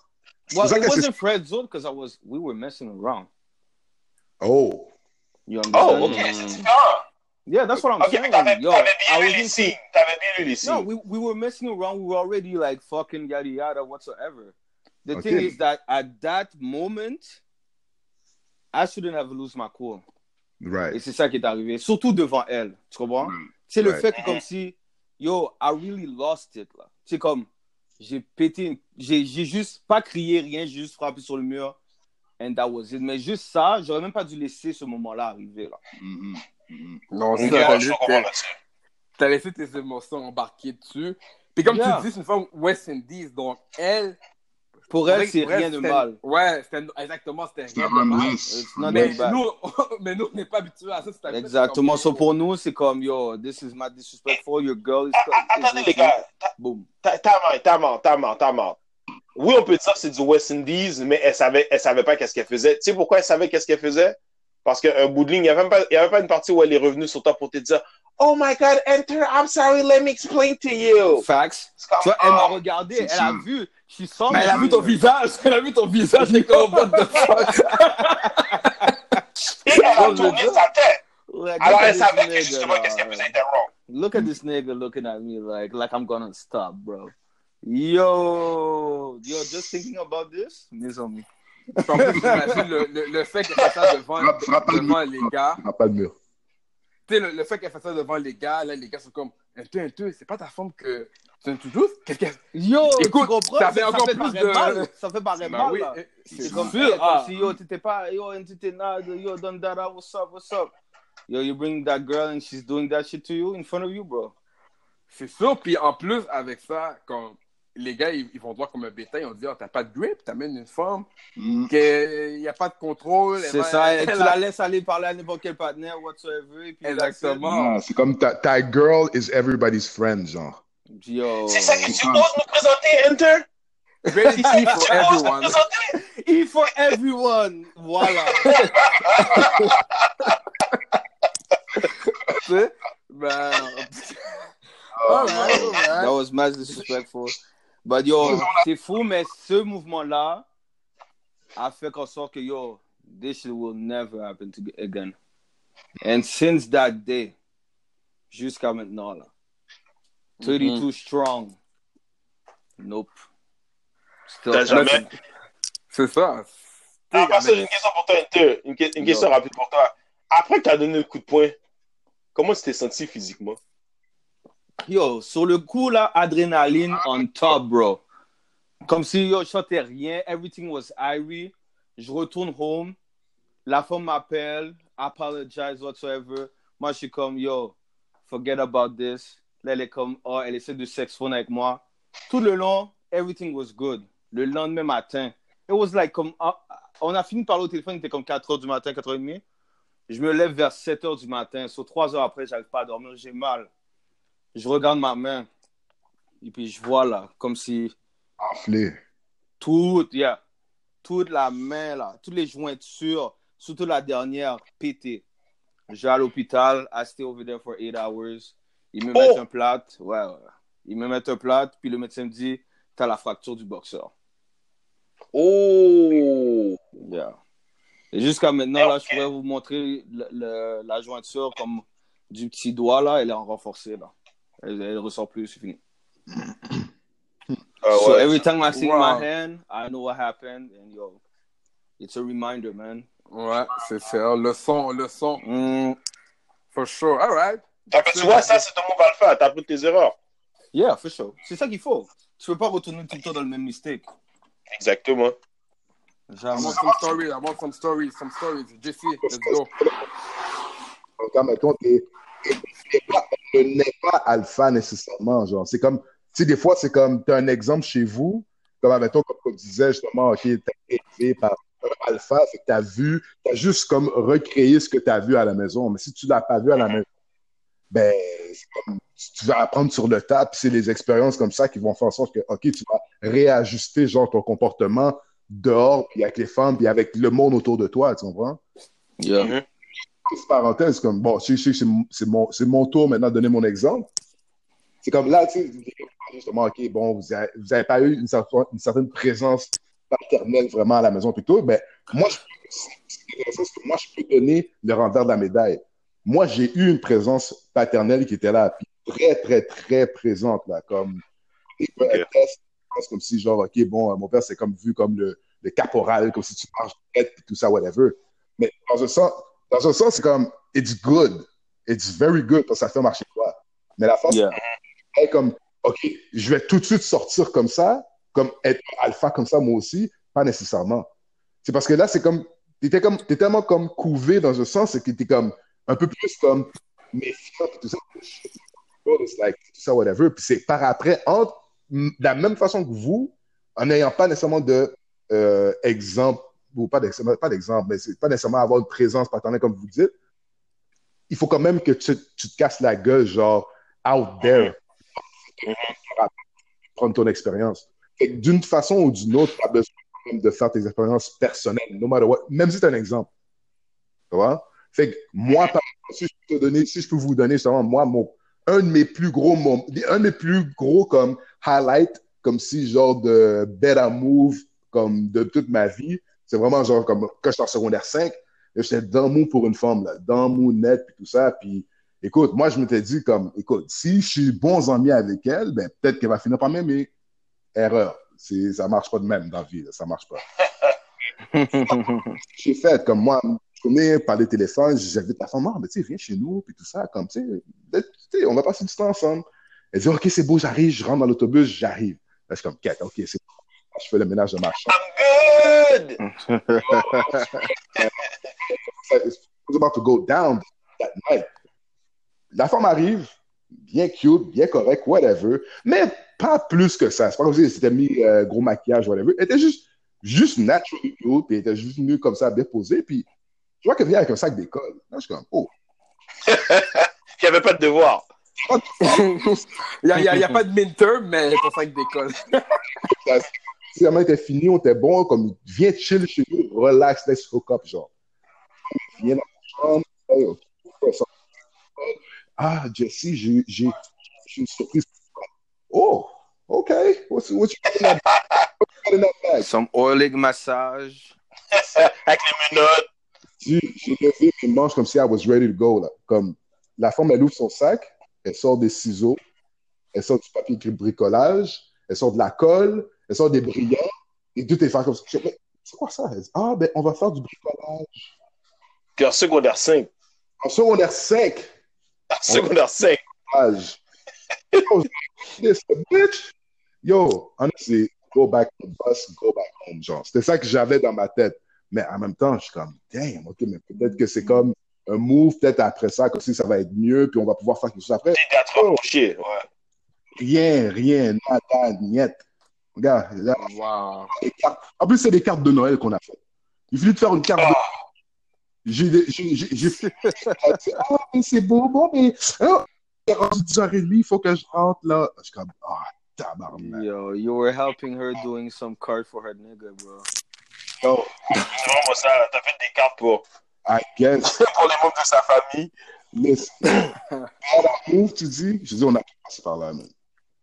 C'est Well, it que c'est- wasn't Fred Zone because I was we were messing around. Oh. You understand? Oh, ok, c'est différent. Yeah, that's what I'm Ok, saying. t'avais Yo, t'avais I bien lu les signes. T'avais bien lu les signes. No, we, we were messing around. We were already like fucking yada yada whatsoever. The Okay. thing is that at that moment, I shouldn't have lost my cool. Et Right. c'est ça qui est arrivé. Surtout devant elle. Tu comprends? C'est le Right. fait que comme si, yo, I really lost it, là. C'est comme, j'ai pété, j'ai j'ai juste pas crié rien, j'ai juste frappé sur le mur. And that was it. Mais juste ça, j'aurais même pas dû laisser ce moment-là arriver, là. Mhm. Mhm. Non, Ok, c'est ouais, ça. T'as t'as laissé tes émotions embarquer dessus. Puis comme Yeah. tu dis, c'est une femme West Indies, donc elle. Pour elle, c'est rien de mal. Ouais, c'était- exactement, c'était rien de mal. nice. It's not Mais nous, mais nous, on n'est pas habitués à ça. Exactement. So pour nous, c'est comme, yo, this is my disrespectful, your girl is... Ah, is Attendez, les gars. Boom. Ta- Time out, time out, time out, time out. Oui, on peut dire que c'est du West Indies, mais elle savait, elle savait pas qu'est-ce qu'elle faisait. Tu sais pourquoi elle savait qu'est-ce qu'elle faisait? Parce qu'un bout de ligne, il n'y avait, pas- il y avait pas une partie où elle est revenue sur toi pour te dire Oh my God, enter, I'm sorry, let me explain to you. Facts. Comme, Tu vois, elle m'a regardé, elle a vu. She saw Mais me elle a vu ton visage, elle a vu ton visage, c'est comme what the fuck? Et elle a tourné je- sa tête. Like, Alors, look at elle this savait que justement, qu'est-ce qu'elle faisait était wrong. Look at this nigga looking at me like like I'm gonna stop, bro. Yo, yo, just thinking about this, miss on me. Puis en plus, j'imagine le, le, le fait qu'elle fait ça devant, Frappe- frappe le devant mur. les gars. Pas le mur. Tu sais, le, le fait qu'elle fait ça devant les gars, là, les gars sont comme, un deux, un deux, c'est pas ta femme que tu aimes toujours? Qu'est-ce qu'elle. Yo, Écoute, tu comprends? ça fait ça encore fait plus de- mal. Ça fait pareil Ben mal, oui, eh, C'est c'est comme, sûr. comme Ah. si yo, t'étais pas, yo, t'étais nada, yo, done that, what's up, what's up? Yo, you bring that girl and she's doing that shit to you in front of you, bro. C'est sûr, puis en plus, avec ça, quand les gars, ils, ils vont te voir comme un bétail, ils vont te dire, oh, t'as pas de grip, t'amènes une femme, Mhm. qu'il n'y a pas de contrôle. C'est ça, elle tu la laisses aller parler à n'importe quel partenaire, whatsoever, et puis Exactement. Ah, c'est comme ta, ta girl is everybody's friend, genre. C'est ça que tu supposes nous présenter, Enter? Ready que for everyone. E for everyone. Voilà. Tu sais? Ben, alright, alright. That was mad disrespectful. But yo, c'est fou, mais ce mouvement-là a fait en sorte que yo, this shit will never happen to again. And since that day, jusqu'à maintenant là, 32 strong. Nope. Still T'as jamais- C'est ça. Ah, parce que j'ai une question pour toi, Inter. Une, une question rapide pour toi. Après que tu as donné le coup de poing, comment tu t'es senti physiquement? Yo, sur le coup là, adrénaline on top, bro. Comme si yo, je sentais rien, everything was irie. Je retourne home, la femme m'appelle, apologize whatsoever. Moi, je suis comme yo, forget about this. Là, elle est comme oh, elle essaie de sexphone avec moi. Tout le long, everything was good. Le lendemain matin, it was like comme ah, on a fini de parler au téléphone, il était comme 4 heures du matin, 4 heures et demie. Je me lève vers 7 heures du matin. Sur 3 heures après, j'arrive pas à dormir, j'ai mal je regarde ma main et puis je vois là comme si Enflé. toute yeah, toute la main là toutes les jointures surtout la dernière pété je vais à l'hôpital I stay over there for 8 hours ils me Oh! mettent un plat ouais, ouais ils me mettent un plat puis le médecin me dit t'as la fracture du boxeur Oh! yeah. et jusqu'à maintenant là je pourrais vous montrer le- le- la jointure comme du petit doigt là elle est en renforcé là elle, elle ressort plus c'est fini Ah so every time I see Wow. my hand, I know what happened, and yo, it's a reminder, man. Ouais, c'est ça. Le son, le son. Mm, For sure. All right. Tu vois, ça, c'est ton move alpha. T'as appris de tes erreurs. yeah, for sure. C'est ça qu'il faut. Tu peux pas retourner tout le temps dans le même mistake. Exactement. I want some stories. I want some stories. Some stories. JC, let's go. Cas, mettons, t'es- t'es ne n'est pas alpha nécessairement, genre. C'est comme, tu sais, des fois, c'est comme, tu as un exemple chez vous, comme, mettons, comme on disait justement, OK, t'es élevé par un alpha, c'est que t'as vu, t'as juste comme recréé ce que t'as vu à la maison. Mais si tu l'as pas vu à la maison, ben, c'est comme, tu tu vas apprendre sur le tas, puis c'est les expériences comme ça qui vont faire en sorte que, OK, tu vas réajuster, genre, ton comportement dehors, puis avec les femmes, puis avec le monde autour de toi, tu comprends? Yeah. Mhm. Parenthèse, comme, bon, c'est mon- mon, tour maintenant de donner mon exemple. C'est comme là, tu sais, justement, OK, bon, vous n'avez vous avez pas eu une certaine, une certaine présence paternelle vraiment à la maison, plutôt. Ben, moi, je, que moi, je peux donner le revers de la médaille. Moi, j'ai eu une présence paternelle qui était là, puis très, très, très présente, là, comme, comme si, genre, OK, bon, mon père, c'est comme vu comme le, le caporal, comme si tu marches tête, tout ça, whatever. Mais dans un sens, dans un sens, c'est comme, it's good. It's very good, parce que ça fait marcher quoi. Mais la force, Yeah. est comme, OK, je vais tout de suite sortir comme ça, comme être alpha comme ça, moi aussi, pas nécessairement. C'est parce que là, c'est comme, t'étais comme, t'es tellement comme couvé dans un sens, c'est que t'es comme, un peu plus comme méfiant, tout ça. It's like, tout ça, whatever. Puis c'est par après, entre, de la même façon que vous, en n'ayant pas nécessairement de euh, exemple, pas d'exemple, mais c'est pas nécessairement avoir une présence paternelle comme vous dites, il faut quand même que tu, te casses la gueule, genre, out there, prendre ton expérience. D'une façon ou d'une autre, tu as besoin de faire tes expériences personnelles, no matter même si c'est un exemple. Tu vois? Fait moi, si je peux te donner, si je peux vous donner justement, moi, mon, un de mes plus gros, moments- un de mes plus gros comme highlight, comme si genre de better move, comme de toute ma vie, c'est vraiment genre comme quand j'étais en secondaire 5, j'étais dans mou pour une femme, là, dans mou net, puis tout ça, puis écoute, moi, je m'étais dit comme, écoute, si je suis bons amis avec elle, ben peut-être qu'elle va finir par m'aimer. Erreur. Ça marche pas de même dans la vie, là, ça marche pas. J'ai fait comme moi, je connais par les téléphones, j'invite la femme, ah, mais tu sais, viens chez nous, puis tout ça, comme, tu sais, on va passer du temps ensemble. Elle dit, OK, c'est beau, j'arrive, je rentre dans l'autobus, j'arrive. Là, je suis comme, Quête, OK, c'est bon. Je fais le ménage de ma chambre. I'm good! About to go down that night. La femme arrive, bien cute, bien correct, whatever, mais pas plus que ça. C'est pas comme si elle s'était mis euh, gros maquillage, whatever. Elle était juste, juste naturally cute, puis elle était juste venue comme ça, bien posée, puis je vois qu'elle vient avec un sac d'école. Là, je suis comme, oh. Il n'y avait pas de devoir. Il n'y a pas de midterm, mais ton sac d'école. Si la main était finie, on était bon, comme, viens chill chez nous, relax, let's hook up, genre. Viens dans la chambre. Ah, Jesse, j'ai, j'ai, j'ai une surprise. Oh, OK. What's, what you got in that, what you got in that bag? Some oiling massage. Avec les menottes. J'ai, j'ai levé mes manches comme si I was ready to go, là. Comme, la femme, elle ouvre son sac, elle sort des ciseaux, elle sort du papier de bricolage, elle sort de la colle, elle sort des brillants, et tout est fait comme ça. Mais c'est quoi ça? Ah, ben, on va faire du bricolage. Puis en secondaire 5. En secondaire 5, En secondaire 5. âge. Yo, this bitch. Yo, honestly, go back to the bus, go back home, genre. C'était ça que j'avais dans ma tête. Mais en même temps, je suis comme, damn, ok, mais peut-être que c'est comme un move, peut-être après ça, comme si ça va être mieux, puis on va pouvoir faire quelque chose après. Approchés. Ouais. Rien, rien, nada, niet. Regarde, là, Wow. En plus, c'est des cartes de Noël qu'on a faites. Il suffit de faire une carte de J'ai des- j'ai- fait. Ah, mais c'est beau, bon, mais. Ah, il est rendu 10h30, il faut que je rentre là. Je suis comme, ah, tabarnak. Yo, you were helping her doing some card for her nigga, bro. Yo, vraiment ça. T'as fait des cartes pour, I guess. pour les membres de sa famille. Listen. À la move, tu dis, je dis, on a tout passé par là, man.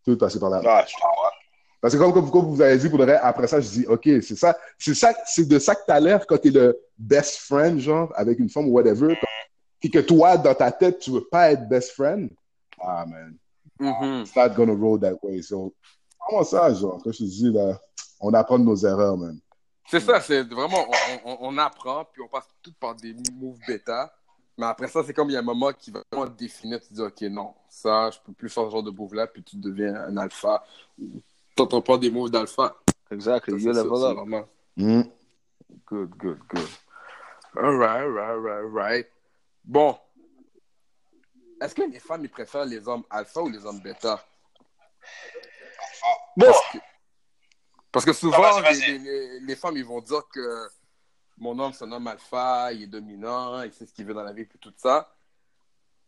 Tout passé par là. Ah, je te crois. Parce que comme, comme, comme vous avez dit, pour le reste, après ça, je dis, OK, c'est ça, c'est ça, c'est de ça que t'as l'air quand t'es le best friend, genre, avec une femme ou whatever, puis que toi, dans ta tête, tu veux pas être best friend. Ah, man. Mhm. It's not gonna roll that way. So, comment ça, genre, quand je te dis, là, on apprend de nos erreurs, man. C'est ça, c'est vraiment, on, on- on apprend, puis on passe tout par des moves bêta. Mais après ça, c'est comme il y a un moment qui va vraiment définir, tu dis, OK, non, ça, je peux plus faire ce genre de move-là, puis tu deviens un alpha. N'entends pas des moves d'alpha. Exactly. Ça, level up. normal. Hmm. Good, good, good. Alright, right, right, right. Bon. Est-ce que les femmes, ils préfèrent les hommes alpha ou les hommes bêta? Bon, Parce que souvent, Ah, les, vas-y. les- les femmes, ils vont dire que mon homme, c'est un homme alpha, il est dominant, il sait ce qu'il veut dans la vie, puis tout ça.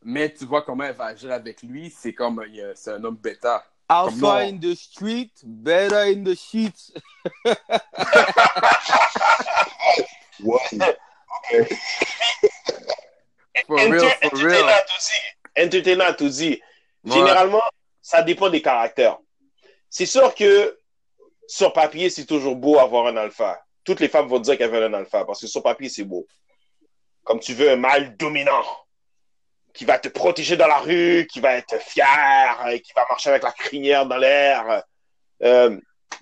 mais tu vois comment elle va agir avec lui, c'est comme a- c'est un homme bêta. Alpha non. in the street, better in the sheets. Ouais. For real, Enter- for real. Entertainant aussi. Entertainant aussi. Ouais. Généralement, ça dépend des caractères. C'est sûr que sur papier, c'est toujours beau avoir un alpha. Toutes les femmes vont dire qu'elles veulent un alpha parce que sur papier, c'est beau. Comme tu veux un mâle dominant qui va te protéger dans la rue, qui va être fier, euh, qui va marcher avec la crinière dans l'air. Euh,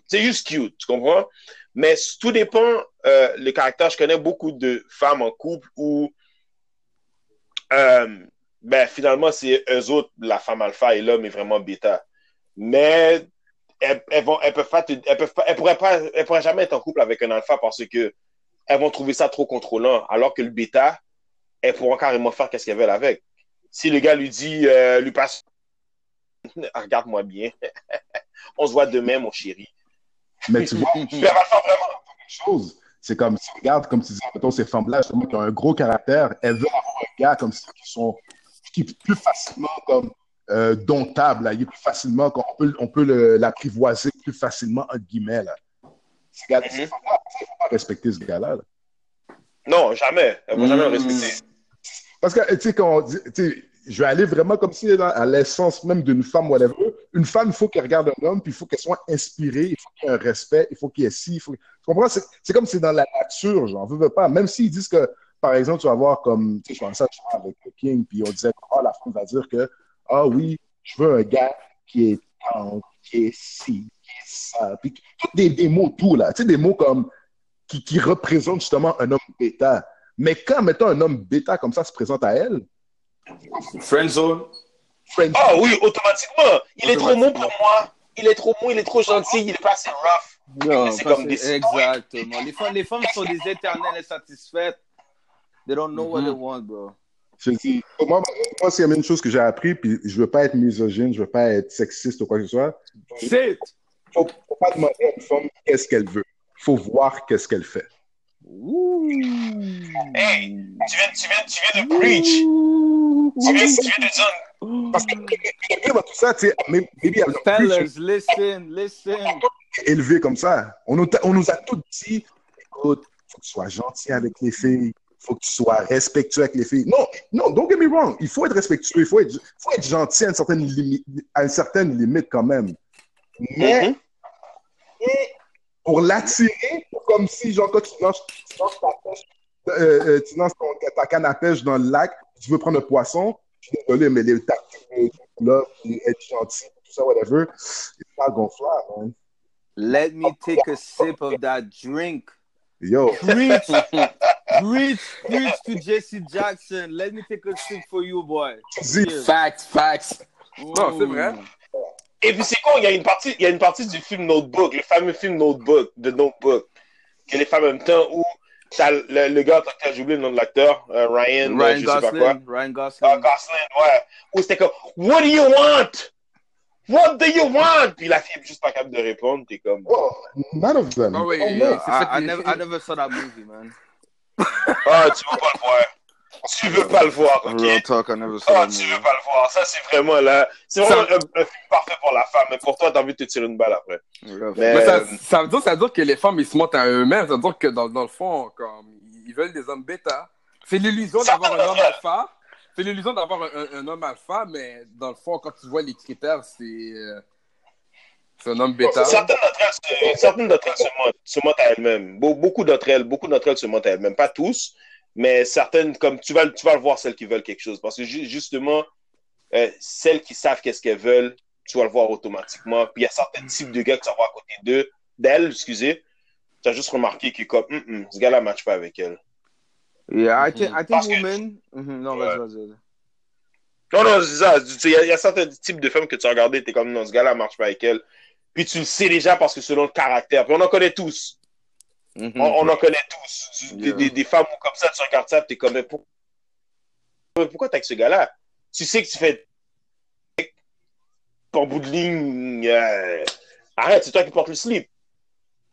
c'est juste cute, tu comprends? Mais tout dépend euh, le caractère. Je connais beaucoup de femmes en couple où euh, ben, finalement, c'est eux autres, la femme alpha et l'homme est vraiment bêta. Mais elles, elles pourraient jamais être en couple avec un alpha parce que elles vont trouver ça trop contrôlant. Alors que le bêta, elles pourront carrément faire qu'est-ce qu'elles veulent avec. Si le gars lui dit, euh, lui passe, regarde-moi bien, on se voit demain, mon chéri. Mais tu vois, faire vraiment. quelque chose. C'est comme, si regardes, comme tu disais, mettons, ces femmes-là, justement, qui ont un gros caractère, elles veulent avoir un gars comme ça, qui sont, qui est plus facilement, comme, euh, domptable, là. Il est plus facilement, qu'on peut, on peut l'apprivoiser plus facilement, entre guillemets, là. Ces gars, il faut pas respecter ce gars-là, là. Non, jamais. Elles vont jamais le Mm. respecter. Parce que, tu sais, quand on dit, je vais aller vraiment comme si, là, à l'essence même d'une femme, whatever. Une femme, il faut qu'elle regarde un homme, puis il faut qu'elle soit inspirée, il faut qu'il y ait un respect, il faut qu'il y ait ci, il faut... Tu comprends? C'est comme c'est dans la nature, genre, veux, veux pas. Même s'ils disent que, par exemple, tu vas voir comme, tu sais, je pensais à avec King, puis on disait, oh, la femme va dire que, ah oui, je veux un gars qui est tendre, qui est ci, qui est ça, puis des, des mots doux, là, tu sais, des mots comme, qui, qui représentent justement un homme bêta. Mais quand, mettons, un homme bêta comme ça se présente à elle, Friendzone. friend, Ah oui, automatiquement. Il est trop mou pour moi. Il est trop mou, il est trop gentil, il est pas assez rough. Non, C'est comme des- Exactement. Les femmes, les femmes sont des éternelles insatisfaites. They don't know what they want, bro. Je dis, moi, moi s'il y a une chose que j'ai appris, puis je veux pas être misogyne, je veux pas être sexiste ou quoi que ce soit, C'est faut, faut pas demander à une femme qu'est-ce qu'elle veut. Faut voir qu'est-ce qu'elle fait. Hey, tu viens, tu viens, tu viens de preach. Tu viens, tu viens de dire. Parce que dans tout ça, tu sais, maybe Fellas, listen, listen. élevé comme ça. On nous, on nous a tout dit, écoute, faut que tu sois gentil avec les filles, faut que tu sois respectueux avec les filles. Non, non, don't get me wrong. Il faut être respectueux, il faut être, faut être gentil à une certaine limite, à une certaine limite quand même. Mais Mhm. et pour l'attirer, comme si, genre, quand tu lances, tu lances ta pêche, euh, euh, tu lances ton- ta canne à pêche dans le lac, tu veux prendre un poisson, je suis désolé, mais les tactiques là, être gentil, tout ça, whatever, c'est pas gonflable, hein. Let me take a sip of that drink. Yo, Preach, preach, preach to Jesse Jackson. Let me take a sip for you, boy. Facts, facts. Non, c'est vrai. Et puis c'est con, il y a une partie, il y a une partie du film Notebook, le fameux film Notebook, de Notebook, que les femmes en même temps où t'as le, le gars, j'ai oublié le nom de l'acteur, euh, Ryan, euh, Ryan je sais pas quoi. Gosling, Ryan Ah, Gosling. Gosling, ouais. Où c'était comme, What do you want? What do you want? Puis la fille est juste pas capable de répondre, t'es comme, oh, none of them. Ah oui, Oh, yeah. no. C'est I, never, I never saw that movie, man. ah, tu veux pas le voir. Tu veux pas le voir, ok? Real talk, I never saw Ah, that tu veux pas le voir. Ça, c'est vraiment là. C'est vraiment un, un film parfait pour la femme, mais pour toi, t'as envie de te tirer une balle après. Mais- Mais ça, ça veut dire, ça veut dire que les femmes, ils se montent à eux-mêmes. Ça veut dire que dans, dans le fond, comme, ils veulent des hommes bêta. C'est l'illusion d'avoir un homme alpha. C'est l'illusion d'avoir un, un- un homme alpha, mais dans le fond, quand tu vois les critères, c'est euh, c'est un homme bêta. Certaines d'entre elles, se, mentent à elles-mêmes. Be- Beaucoup d'entre elles, beaucoup d'entre elles se mentent à elles-mêmes. Pas tous, mais certaines, comme tu vas, tu vas le voir, celles qui veulent quelque chose. Parce que ju- justement, euh, celles qui savent qu'est-ce qu'elles veulent, tu vas le voir automatiquement. Puis il y a certains types de gars que tu vas voir à côté d'eux, d'elles, excusez. Tu as juste remarqué que comme, Hum, hum, ce gars-là ne matche pas avec elle. Yeah, I think, I think que- women. Mhm, Non, vas-y, vas-y. Non, non, c'est ça. Tu sais, Il y, a- il y a certains types de femmes que tu as regardé, tu es comme, non, ce gars-là ne marche pas avec elle. Puis tu le sais déjà parce que selon le caractère. Puis on en connaît tous. Mhm. On, on en connaît tous. Des, Yeah. des, des femmes comme ça, tu regardes ça, tu es comme, mais pour- pourquoi t'es avec ce gars-là? Tu sais que tu fais. Ton bout de ligne. euh, Arrête, c'est toi qui portes le slip.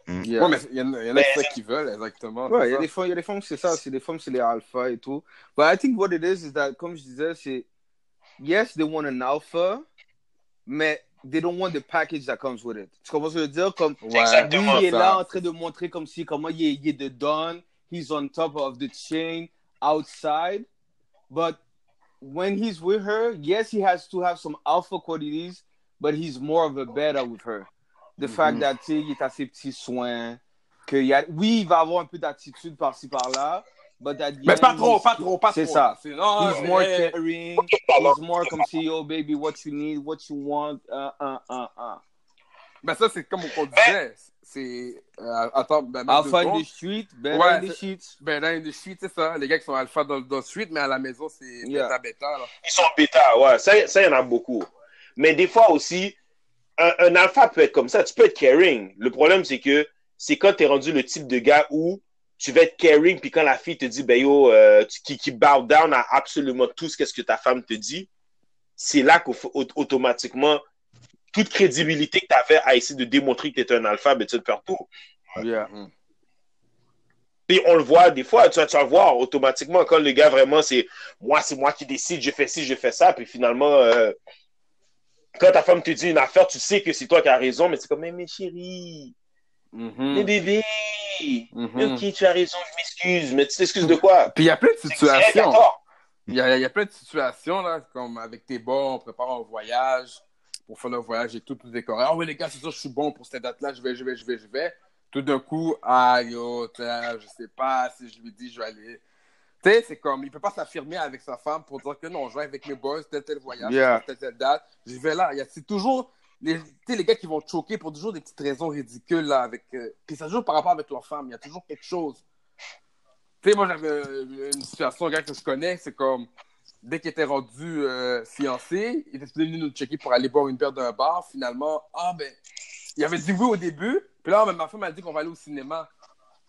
Yeah. Ouais, mais il y en a, y en ça qu'ils veulent, exactement. Ouais, il y a des femmes, il y a des femmes, c'est ça, c'est des femmes, c'est les alpha et tout. But I think what it is, is that, comme je disais, c'est, yes, they want an alpha, mais they don't want the package that comes with it. Tu comprends ce que je veux dire? Comme, Ouais, Exactement. lui, il est ça. là en train de montrer comme si, comment il est, il est the don, he's on top of the chain outside. But when he's with her, yes, he has to have some alpha qualities, but he's more of a beta with her. The mm-hmm. fact that, tu sais, il est à ses petits soins, que il y a, oui, il va avoir un peu d'attitude par-ci par-là, but at the Mais pas trop, pas trop, pas C'est trop. ça. C'est- non, He's more caring. He's more comme si, yo, baby, what you need, what you want, uh, uh, uh, uh. Ben ça, c'est comme on disait. C'est. euh, attends, ben, ben, Alpha in the street, better Ouais, in the. Ben, dans les street, c'est ça. Les gars qui sont alpha dans, dans le street, mais à la maison, c'est Yeah. bêta bêta. Là. Ils sont bêta, ouais. Ça, ça, il y en a beaucoup. Mais des fois aussi, un, un alpha peut être comme ça. Tu peux être caring. Le problème, c'est que c'est quand tu es rendu le type de gars où tu vas être caring, puis quand la fille te dit, ben yo, euh, tu- qui, qui bow down à absolument tout ce qu'est-ce que ta femme te dit, c'est là qu'automatiquement, toute crédibilité que tu avais à essayer de démontrer que tu es un alpha, ben tu te faire tout. Yeah. Puis on le voit des fois, tu vas, tu vas le voir automatiquement quand le gars vraiment c'est moi, c'est moi qui décide, je fais ci, je fais ça, puis finalement, euh, quand ta femme te dit une affaire, tu sais que c'est toi qui as raison, mais c'est comme, mais chéris, mes bébés, Mhm. ok, tu as raison, je m'excuse, mais tu t'excuses de quoi? Puis il y a plein de situations. Il y, a, il y a plein de situations, là, comme avec tes bons, on prépare un voyage pour faire le voyage et tout, tout décoré. Ah oui, les gars, c'est ça, je suis bon pour cette date-là, je vais, je vais, je vais, je vais. Tout d'un coup, ah yo, t'as- je sais pas si je lui dis, je vais aller. Tu sais, c'est comme, il peut pas s'affirmer avec sa femme pour dire que non, je vais avec mes boys, tel, tel voyage, Yeah. telle, telle date, je vais là. Il y a- C'est toujours les, les gars qui vont choquer pour toujours des petites raisons ridicules, là, avec. euh, Puis c'est toujours par rapport avec leur femme, il y a toujours quelque chose. Tu sais, moi, j'avais euh, une situation, un gars que je connais, c'est comme, dès qu'il était rendu euh, fiancé, il était venu nous checker pour aller boire une bière d'un bar. Finalement, ah ben, il avait dit oui au début. Puis là, ma femme m'a dit qu'on va aller au cinéma.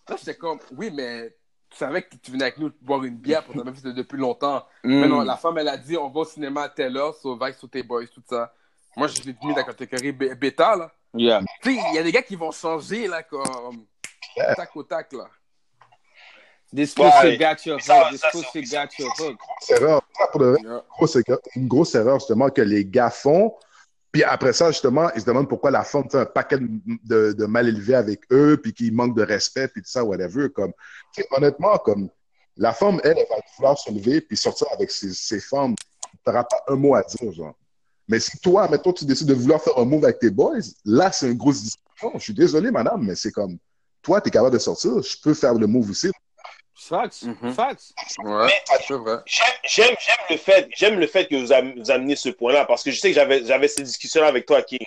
Là, j'étais comme, oui, mais tu savais que tu venais avec nous boire une bière pour t'avoir vu depuis longtemps. Mais non, la femme, elle a dit, on va au cinéma à telle heure, sauvaille sur tes boys, tout ça. Moi, je l'ai mis dans la catégorie bêta, là. Yeah. Tu sais, il y a des gars qui vont changer, là, comme, tac au tac, là. This Ouais, pussy got your hook. This pussy c'est- got your hook. C'est erreur. Ça, pour de vrai, Yeah. grosse erreur- une grosse erreur justement que les gars font. Puis après ça, justement, ils se demandent pourquoi la femme fait un paquet de, de, de mal élevés avec eux, puis qu'ils manquent de respect, puis tout ça, whatever. Comme, tu sais, honnêtement, comme la femme, elle, elle va vouloir se lever puis sortir avec ses, ses femmes. Tu n'auras pas un mot à dire, genre. Mais si toi, mettons, tu décides de vouloir faire un move avec tes boys, là, c'est une grosse discussion. Je suis désolé, madame, mais c'est comme, toi, tu es capable de sortir, je peux faire le move aussi. Facts. Mhm. Facts. Ouais, Mais- c'est vrai. J'aime, j'aime, j'aime le fait, j'aime le fait que vous, am- vous amenez ce point-là parce que je sais que j'avais, j'avais cette discussion-là avec toi, King.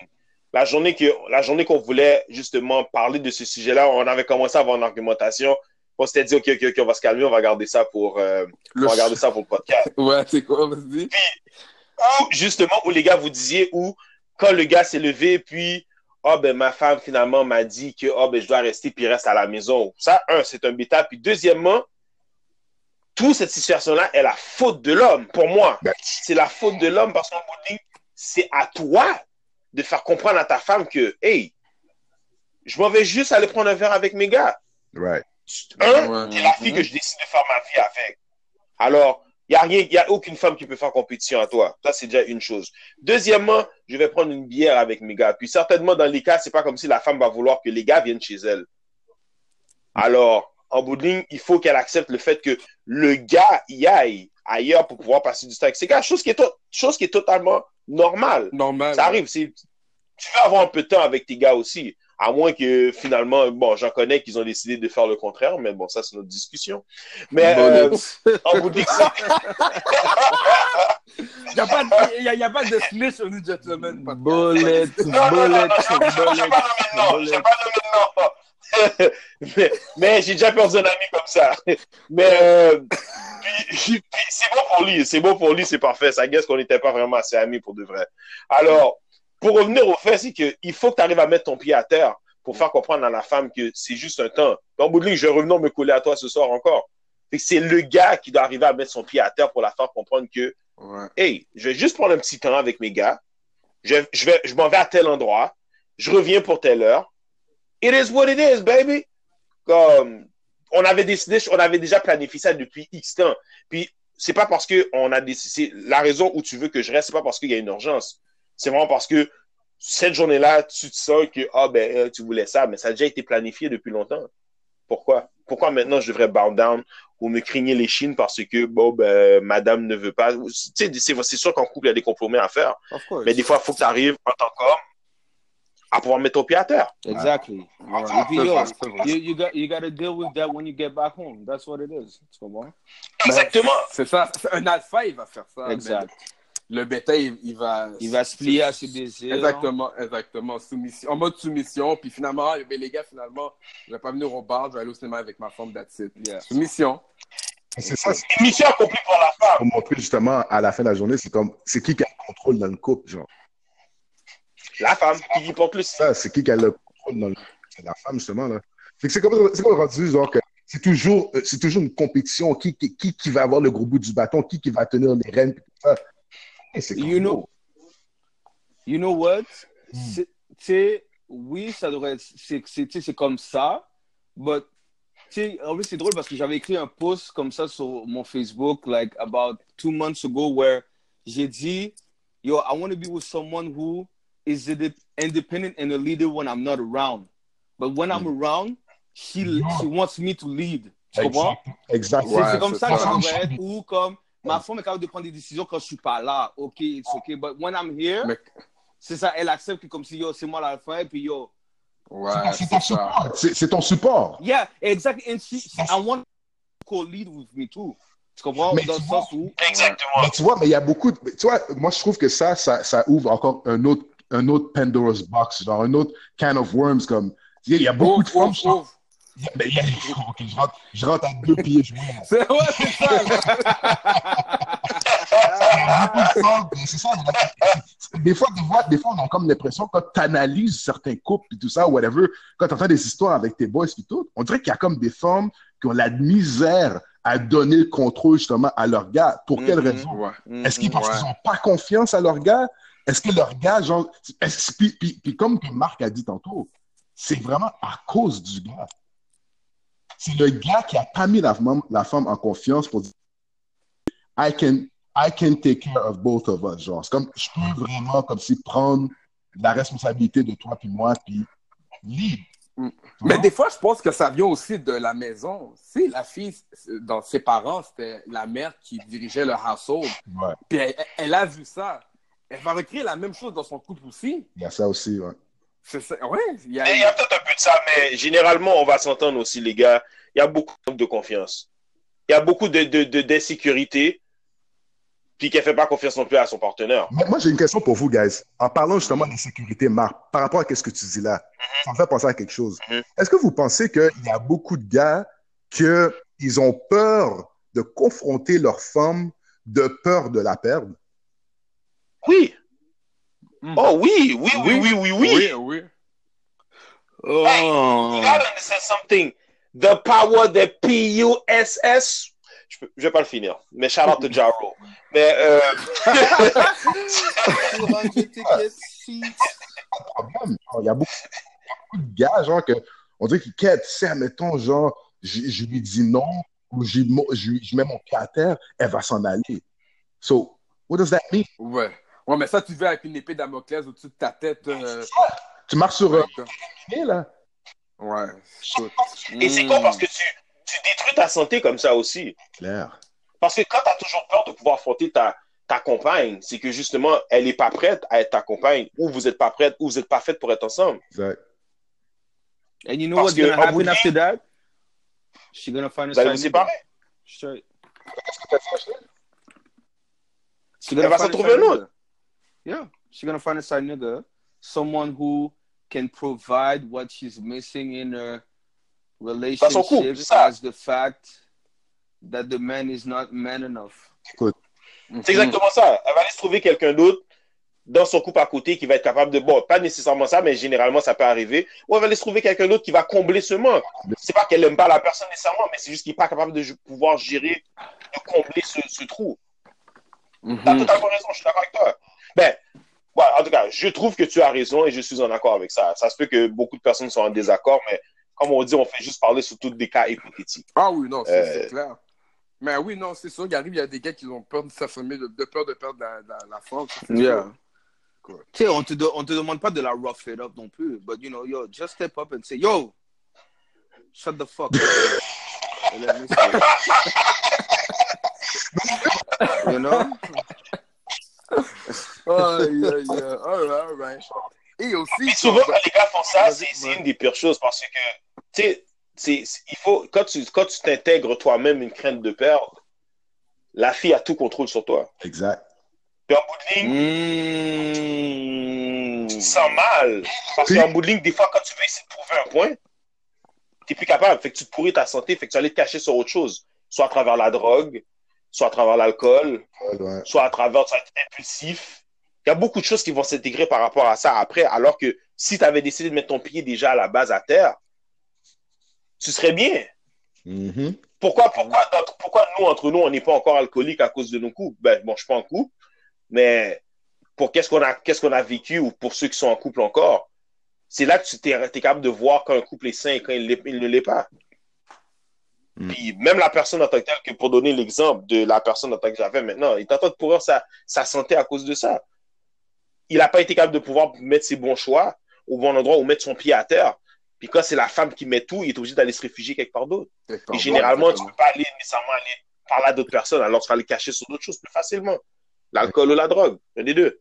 La journée que, la journée qu'on voulait justement parler de ce sujet-là, on avait commencé à avoir une argumentation. On s'était dit, OK, OK, OK, on va se calmer, on va garder ça pour, euh, on Le va garder ça pour le podcast. Ouais, c'est quoi, vas-y? Ou, justement, où les gars vous disiez, où, quand le gars s'est levé, puis, ah, ben, ma femme, finalement, m'a dit que, ah, ben, je dois rester, puis reste à la maison. Ça, un, c'est un bêta. Puis, deuxièmement, toute cette situation-là est la faute de l'homme, pour moi. Ben, C'est la faute de l'homme parce de ligne, c'est à toi de faire comprendre à ta femme que, hey, je m'en vais juste aller prendre un verre avec mes gars. right. Un, Ouais. c'est la fille que je décide de faire ma vie avec. Alors, il n'y a rien, il y a aucune femme qui peut faire compétition à toi. Ça, c'est déjà une chose. Deuxièmement, je vais prendre une bière avec mes gars. Puis certainement, dans les cas, c'est pas comme si la femme va vouloir que les gars viennent chez elle. Alors, en bout de ligne, il faut qu'elle accepte le fait que le gars y aille ailleurs pour pouvoir passer du temps avec ses gars. Chose qui est, to- chose qui est totalement normale. Normal. Ça arrive. Tu veux avoir un peu de temps avec tes gars aussi. À moins que finalement, bon, j'en connais qu'ils ont décidé de faire le contraire, mais bon, ça, c'est notre discussion. Mais euh, en bout de Il n'y a, pas de- y a, y a pas de snitch on the gentleman. Bullet, bullet, bullet, vais pas nommer de nom, je bullet. vais pas nommer de nom. mais mais j'ai déjà perdu un ami comme ça. Mais euh, c'est bon pour lui, c'est bon pour lui, c'est parfait. Ça guesse qu'on n'était pas vraiment assez amis pour de vrai. Alors, pour revenir au fait, c'est qu'il faut que tu arrives à mettre ton pied à terre pour faire comprendre à la femme que c'est juste un temps. En bout de ligne, je vais revenir me coller à toi ce soir encore. C'est le gars qui doit arriver à mettre son pied à terre pour la faire comprendre que Ouais. hey, je vais juste prendre un petit temps avec mes gars. Je, je vais, je m'en vais à tel endroit. Je reviens pour telle heure. It is what it is, baby. Comme, on avait décidé, on avait déjà planifié ça depuis X temps. Puis, c'est pas parce que on a décidé, la raison où tu veux que je reste, c'est pas parce qu'il y a une urgence. C'est vraiment parce que cette journée-là, tu te sens que, ah, ben, euh, tu voulais ça, mais ça a déjà été planifié depuis longtemps. Pourquoi? Pourquoi maintenant je devrais bow down ou me crigner les chines parce que, bon, ben, madame ne veut pas? Tu sais, c'est sûr qu'en couple, il y a des compromis à faire. Of course. Mais des fois, il faut que tu arrives en tant qu'homme à pouvoir mettre ton pied à terre. Exactly. Ouais, Et puis, c'est yo, vrai, c'est vrai. you, you, got, you gotta deal with that when you get back home. That's what it is. Tu comprends? Exactement. C'est ça. Un alpha, il va faire ça. Exact. Mais le bêta, il, il va. Il va se plier à ses désirs. Exactement, exactement. Soumission, en mode soumission. Puis finalement, ben, les gars, finalement, je vais pas venir au bar, je vais aller au cinéma avec ma femme, that's it. Yeah. Soumission. C'est ça, c'est Mission accomplie pour la femme. pour montrer justement à la fin de la journée, c'est comme, c'est qui qui a le contrôle dans le couple, genre. La femme qui qui porte le Ça, c'est qui qui a le contrôle dans le couple. C'est la femme, justement, là. Fait que c'est comme, c'est comme rendu, genre, que c'est toujours, euh, c'est toujours une compétition. Qui, qui, qui, qui va avoir le gros bout du bâton, qui, qui va tenir les rênes, puis tout ça. Et c'est You know, you know what? C'est- Tu sais, oui, ça devrait être, c'est, c'est, c'est comme ça, but, tu sais, en vrai, c'est drôle parce que j'avais écrit un post comme ça sur mon Facebook, like, about two months ago, where j'ai dit, yo, I want to be with someone who is independent and a leader when I'm not around. But when I'm around, she, she wants me to lead. Tu comprends? Exact. C'est- Ouais, c'est comme c'est ça que ça. ça devrait être. Ou comme ma femme est capable de prendre des décisions quand je suis pas là. OK, it's OK. But when I'm here, Mais, c'est ça, elle accepte que comme si yo, c'est moi l'alpha et puis yo. ouais, C'est ton support. C'est ton support. Yeah, exactly. And she, I want to co-lead with me too. Tu comprends? Mais Dans tu le vois- sens où. Exactement. Mais tu vois, mais il y a beaucoup de, tu vois, moi, je trouve que ça, ça, ça ouvre encore un autre, un autre Pandora's box, genre un autre can of worms, comme, il y a beaucoup de femmes. Il y a- mais il y a- ok, je rentre, je rentre à deux pieds joints. C'est ouais, c'est ça. C'est ça. Des fois, des fois, des fois, on a comme l'impression quand tu analyses certains couples et tout ça, whatever, quand tu entends des histoires avec tes boys et tout, on dirait qu'il y a comme des femmes qui ont la misère à donner le contrôle justement à leur gars. Pour quelle Mhm. raison? Ouais. Est-ce qu'ils parce Ouais. qu'ils n'ont pas confiance à leur gars? Est-ce que leur gars, genre, puis, puis- puis comme que Marc a dit tantôt, c'est vraiment à cause du gars. C'est le gars qui a pas mis la femme, la femme en confiance pour dire I can, I can take care of both of us. Genre, c'est comme, je peux vraiment, comme si, prendre la responsabilité de toi puis moi, puis lead. Mais des fois, je pense que ça vient aussi de la maison. Si la fille, dans ses parents, c'était la mère qui dirigeait le household, Ouais, puis elle, elle a vu ça, elle va recréer la même chose dans son couple aussi. il y a ça aussi, ouais. C'est ça. Ouais, il y a. A peut-être un peu de ça, mais généralement, on va s'entendre aussi, les gars. Il y a beaucoup de de confiance. Il y a beaucoup de, de, de- d'insécurité, puis qu'elle fait pas confiance non plus à son partenaire. Moi, j'ai une question pour vous, guys. En parlant justement de sécurité, Marc, par rapport à ce que tu dis là, ça me fait penser à quelque chose. Mhm. Est-ce que vous pensez qu'il y a beaucoup de gars qu'ils ont peur de confronter leur femme de peur de la perdre? Oui. Hmm. Oh oui, oui, oui, oui, oui, oui. oui, oui. Hey, Oh. you gotta understand something. The power de P-U-S-S. Je, peux- je vais pas le finir, mais shout out to Jaro. Mais, euh, Pas de problème. Genre, Il y a beaucoup, beaucoup de gars, genre, que, on dirait qu'ils quittent. Si, admettons, genre, je, je lui dis non, ou je, je, je mets mon pied à terre, elle va s'en aller. So, what does that mean? Ouais. Ouais, mais ça, tu veux avec une épée Damoclès au-dessus de ta tête. euh, Tu marches sur un ouais, pied, là. Ouais, et c'est con parce que tu, tu détruis ta santé comme ça aussi. Claire. Parce que quand tu as toujours peur de pouvoir affronter ta, ta compagne, c'est que justement, elle n'est pas prête à être ta compagne, ou vous n'êtes pas prête, ou vous n'êtes pas faite pour être ensemble. Exact. And you know Parce what's que, bout de happen after that? She gonna find a Vous allez vous side séparer. nigga. Straight. She Elle gonna va find s'en a trouver un autre. Yeah, she's gonna find a side nigga, someone who can provide what she's missing in her couple, relationship c'est ça. as the fact that the man is not man enough. C'est exactement ça. Elle va aller se trouver quelqu'un d'autre dans son couple à côté qui va être capable de, bon, pas nécessairement ça, mais généralement ça peut arriver, ou elle va aller se trouver quelqu'un d'autre qui va combler ce manque. C'est pas qu'elle n'aime pas la personne nécessairement, mais c'est juste qu'il n'est pas capable de pouvoir gérer, de combler ce, ce trou. T'as Mhm. totalement raison, je suis d'accord avec toi. Ben, ouais, en tout cas, je trouve que tu as raison et je suis en accord avec ça. Ça se peut que beaucoup de personnes soient en désaccord, mais comme on dit, on fait juste parler sur tous des cas hypothétiques. Ah oui, non, c'est Euh, clair. Mais oui, non, c'est sûr, il arrive, il y a des gars qui ont peur de s'affirmer, de, de peur de perdre la, la, la Yeah. Tu sais, on te, de- on te demande pas de la rough it up non plus. But, you know, yo, just step up and say, yo, shut the fuck up. You know? Oh, yeah, yeah. All right, all right. Et aussi, Mais souvent, quand les gars font ça, c'est une des pires choses parce que, tu sais, c'est- c'est- il faut, quand tu quand tu t'intègres toi-même une crainte de perdre, la fille a tout contrôle sur toi. Exact. Puis en bout de ligne, Mm. tu te sens mal. Parce qu'en bout de ligne, des fois, quand tu veux essayer de prouver un point, t'es plus capable. Fait que tu te pourris ta santé, fait que tu vas aller te cacher sur autre chose. Soit à travers la drogue, soit à travers l'alcool, Ouais, ouais. soit à travers, tu vas être impulsif. Il y a beaucoup de choses qui vont s'intégrer par rapport à ça après, alors que si tu avais décidé de mettre ton pied déjà à la base à terre, tu serais bien. Mhm. Pourquoi, pourquoi, pourquoi nous, entre nous, on n'est pas encore alcoolique à cause de nos coups? Ben, bon, je suis pas en couple, mais pour qu'est-ce qu'on a, qu'est-ce qu'on a vécu ou pour ceux qui sont en couple encore, c'est là que tu t'es capable de voir quand un couple est sain et quand il, il ne l'est pas. Mm. Puis même la personne en tant que telle, que pour donner l'exemple de la personne en tant que j'avais maintenant, il est en train de pourrir sa, sa santé à cause de ça. Il n'a pas été capable de pouvoir mettre ses bons choix au bon endroit ou mettre son pied à terre. Puis quand c'est la femme qui met tout, il est obligé d'aller se réfugier quelque part d'autre. Et généralement, tu ne peux pas aller nécessairement aller parler à d'autres personnes, alors tu vas aller cacher sur d'autres choses plus facilement. L'alcool ou la drogue, un des deux.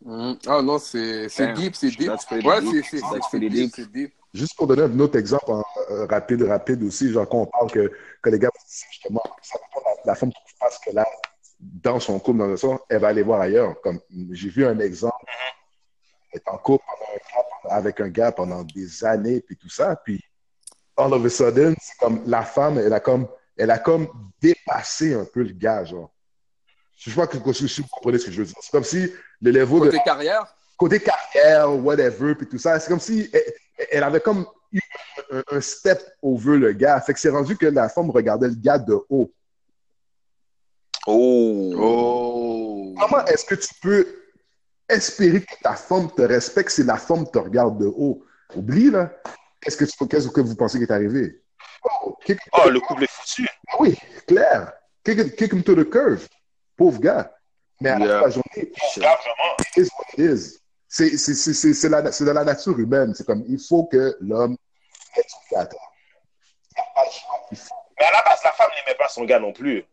Mm. Ah non, c'est deep, c'est deep. Ouais, c'est deep, deep. c'est deep. Juste pour donner un autre exemple euh, rapide, rapide aussi, genre quand on parle que, que les gars, justement, la, la femme trouve pas ce qu'elle a dans son couple, dans le sens, elle va aller voir ailleurs. Comme j'ai vu un exemple, elle est en couple pendant un gars- avec un gars pendant des années, puis tout ça, puis all of a sudden, c'est comme la femme, elle a comme, elle a comme dépassé un peu le gars, genre. Je sais pas que, si vous comprenez ce que je veux dire. C'est comme si le de Côté carrière, côté carrière, whatever, puis tout ça, c'est comme si elle, elle avait comme eu un, un step over le gars. Fait que c'est rendu que la femme regardait le gars de haut. Oh. Oh. Comment est-ce que tu peux espérer que ta femme te respecte si la femme te regarde de haut? Oublie, là. Qu'est-ce que, tu- qu'est-ce que vous pensez qui est arrivé? Oh, kick- Oh, le couple est foutu. Ah oui, clair. Kick, kick him to the curve. Pauvre gars. Mais à la fin de la journée, it is what it is. C'est, c'est, c'est, c'est, c'est la, c'est de la nature humaine. C'est comme, il faut que l'homme mette son. Il faut- Mais à la base, la femme n'aimait pas son gars non plus.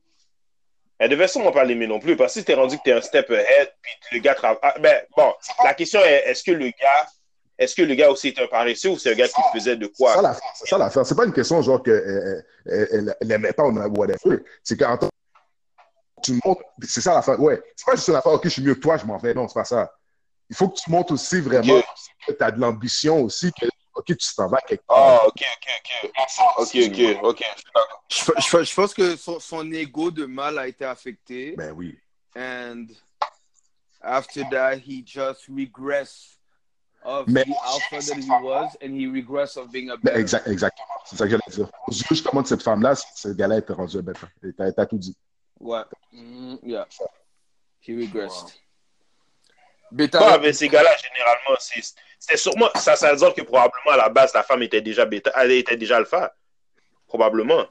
Elle devait sûrement pas l'aimer non plus. Parce que si t'es rendu que t'es un step ahead, puis le gars travaille. Ah, ben, bon, la question est est-ce que le gars. Est-ce que le gars aussi est un paresseux ou c'est un gars qui faisait de quoi? ça l'affaire. C'est ça l'affaire. C'est pas une question genre qu'elle elle, elle l'aimait pas ou whatever. C'est qu'en tant tu montres, c'est ça l'affaire. Ouais. C'est pas juste une affaire, ok, je suis mieux que toi, je m'en vais. Non, c'est pas ça. Il faut que tu montres aussi vraiment que tu as de l'ambition aussi, que, ok, tu t'en vas quelque part. Ah, ok, ok, ok. Ok, ok, ok. Je. Je, je- pense que son, son ego de mal a été affecté. Ben oui. And after that, he just regressed of Mais- the alpha that he was, and he regressed of being a better. exact, exactement. C'est ça que j'allais dire. Juste comment cette femme-là, ce gars-là était rendu un bête. T'as tout dit. What? Mm, yeah. He regressed. Beta, Bah, mais ces gars-là, généralement, c'est- sûrement. Ça, ça veut dire que probablement à la base, la femme était déjà bêta. Elle était déjà alpha. Probablement.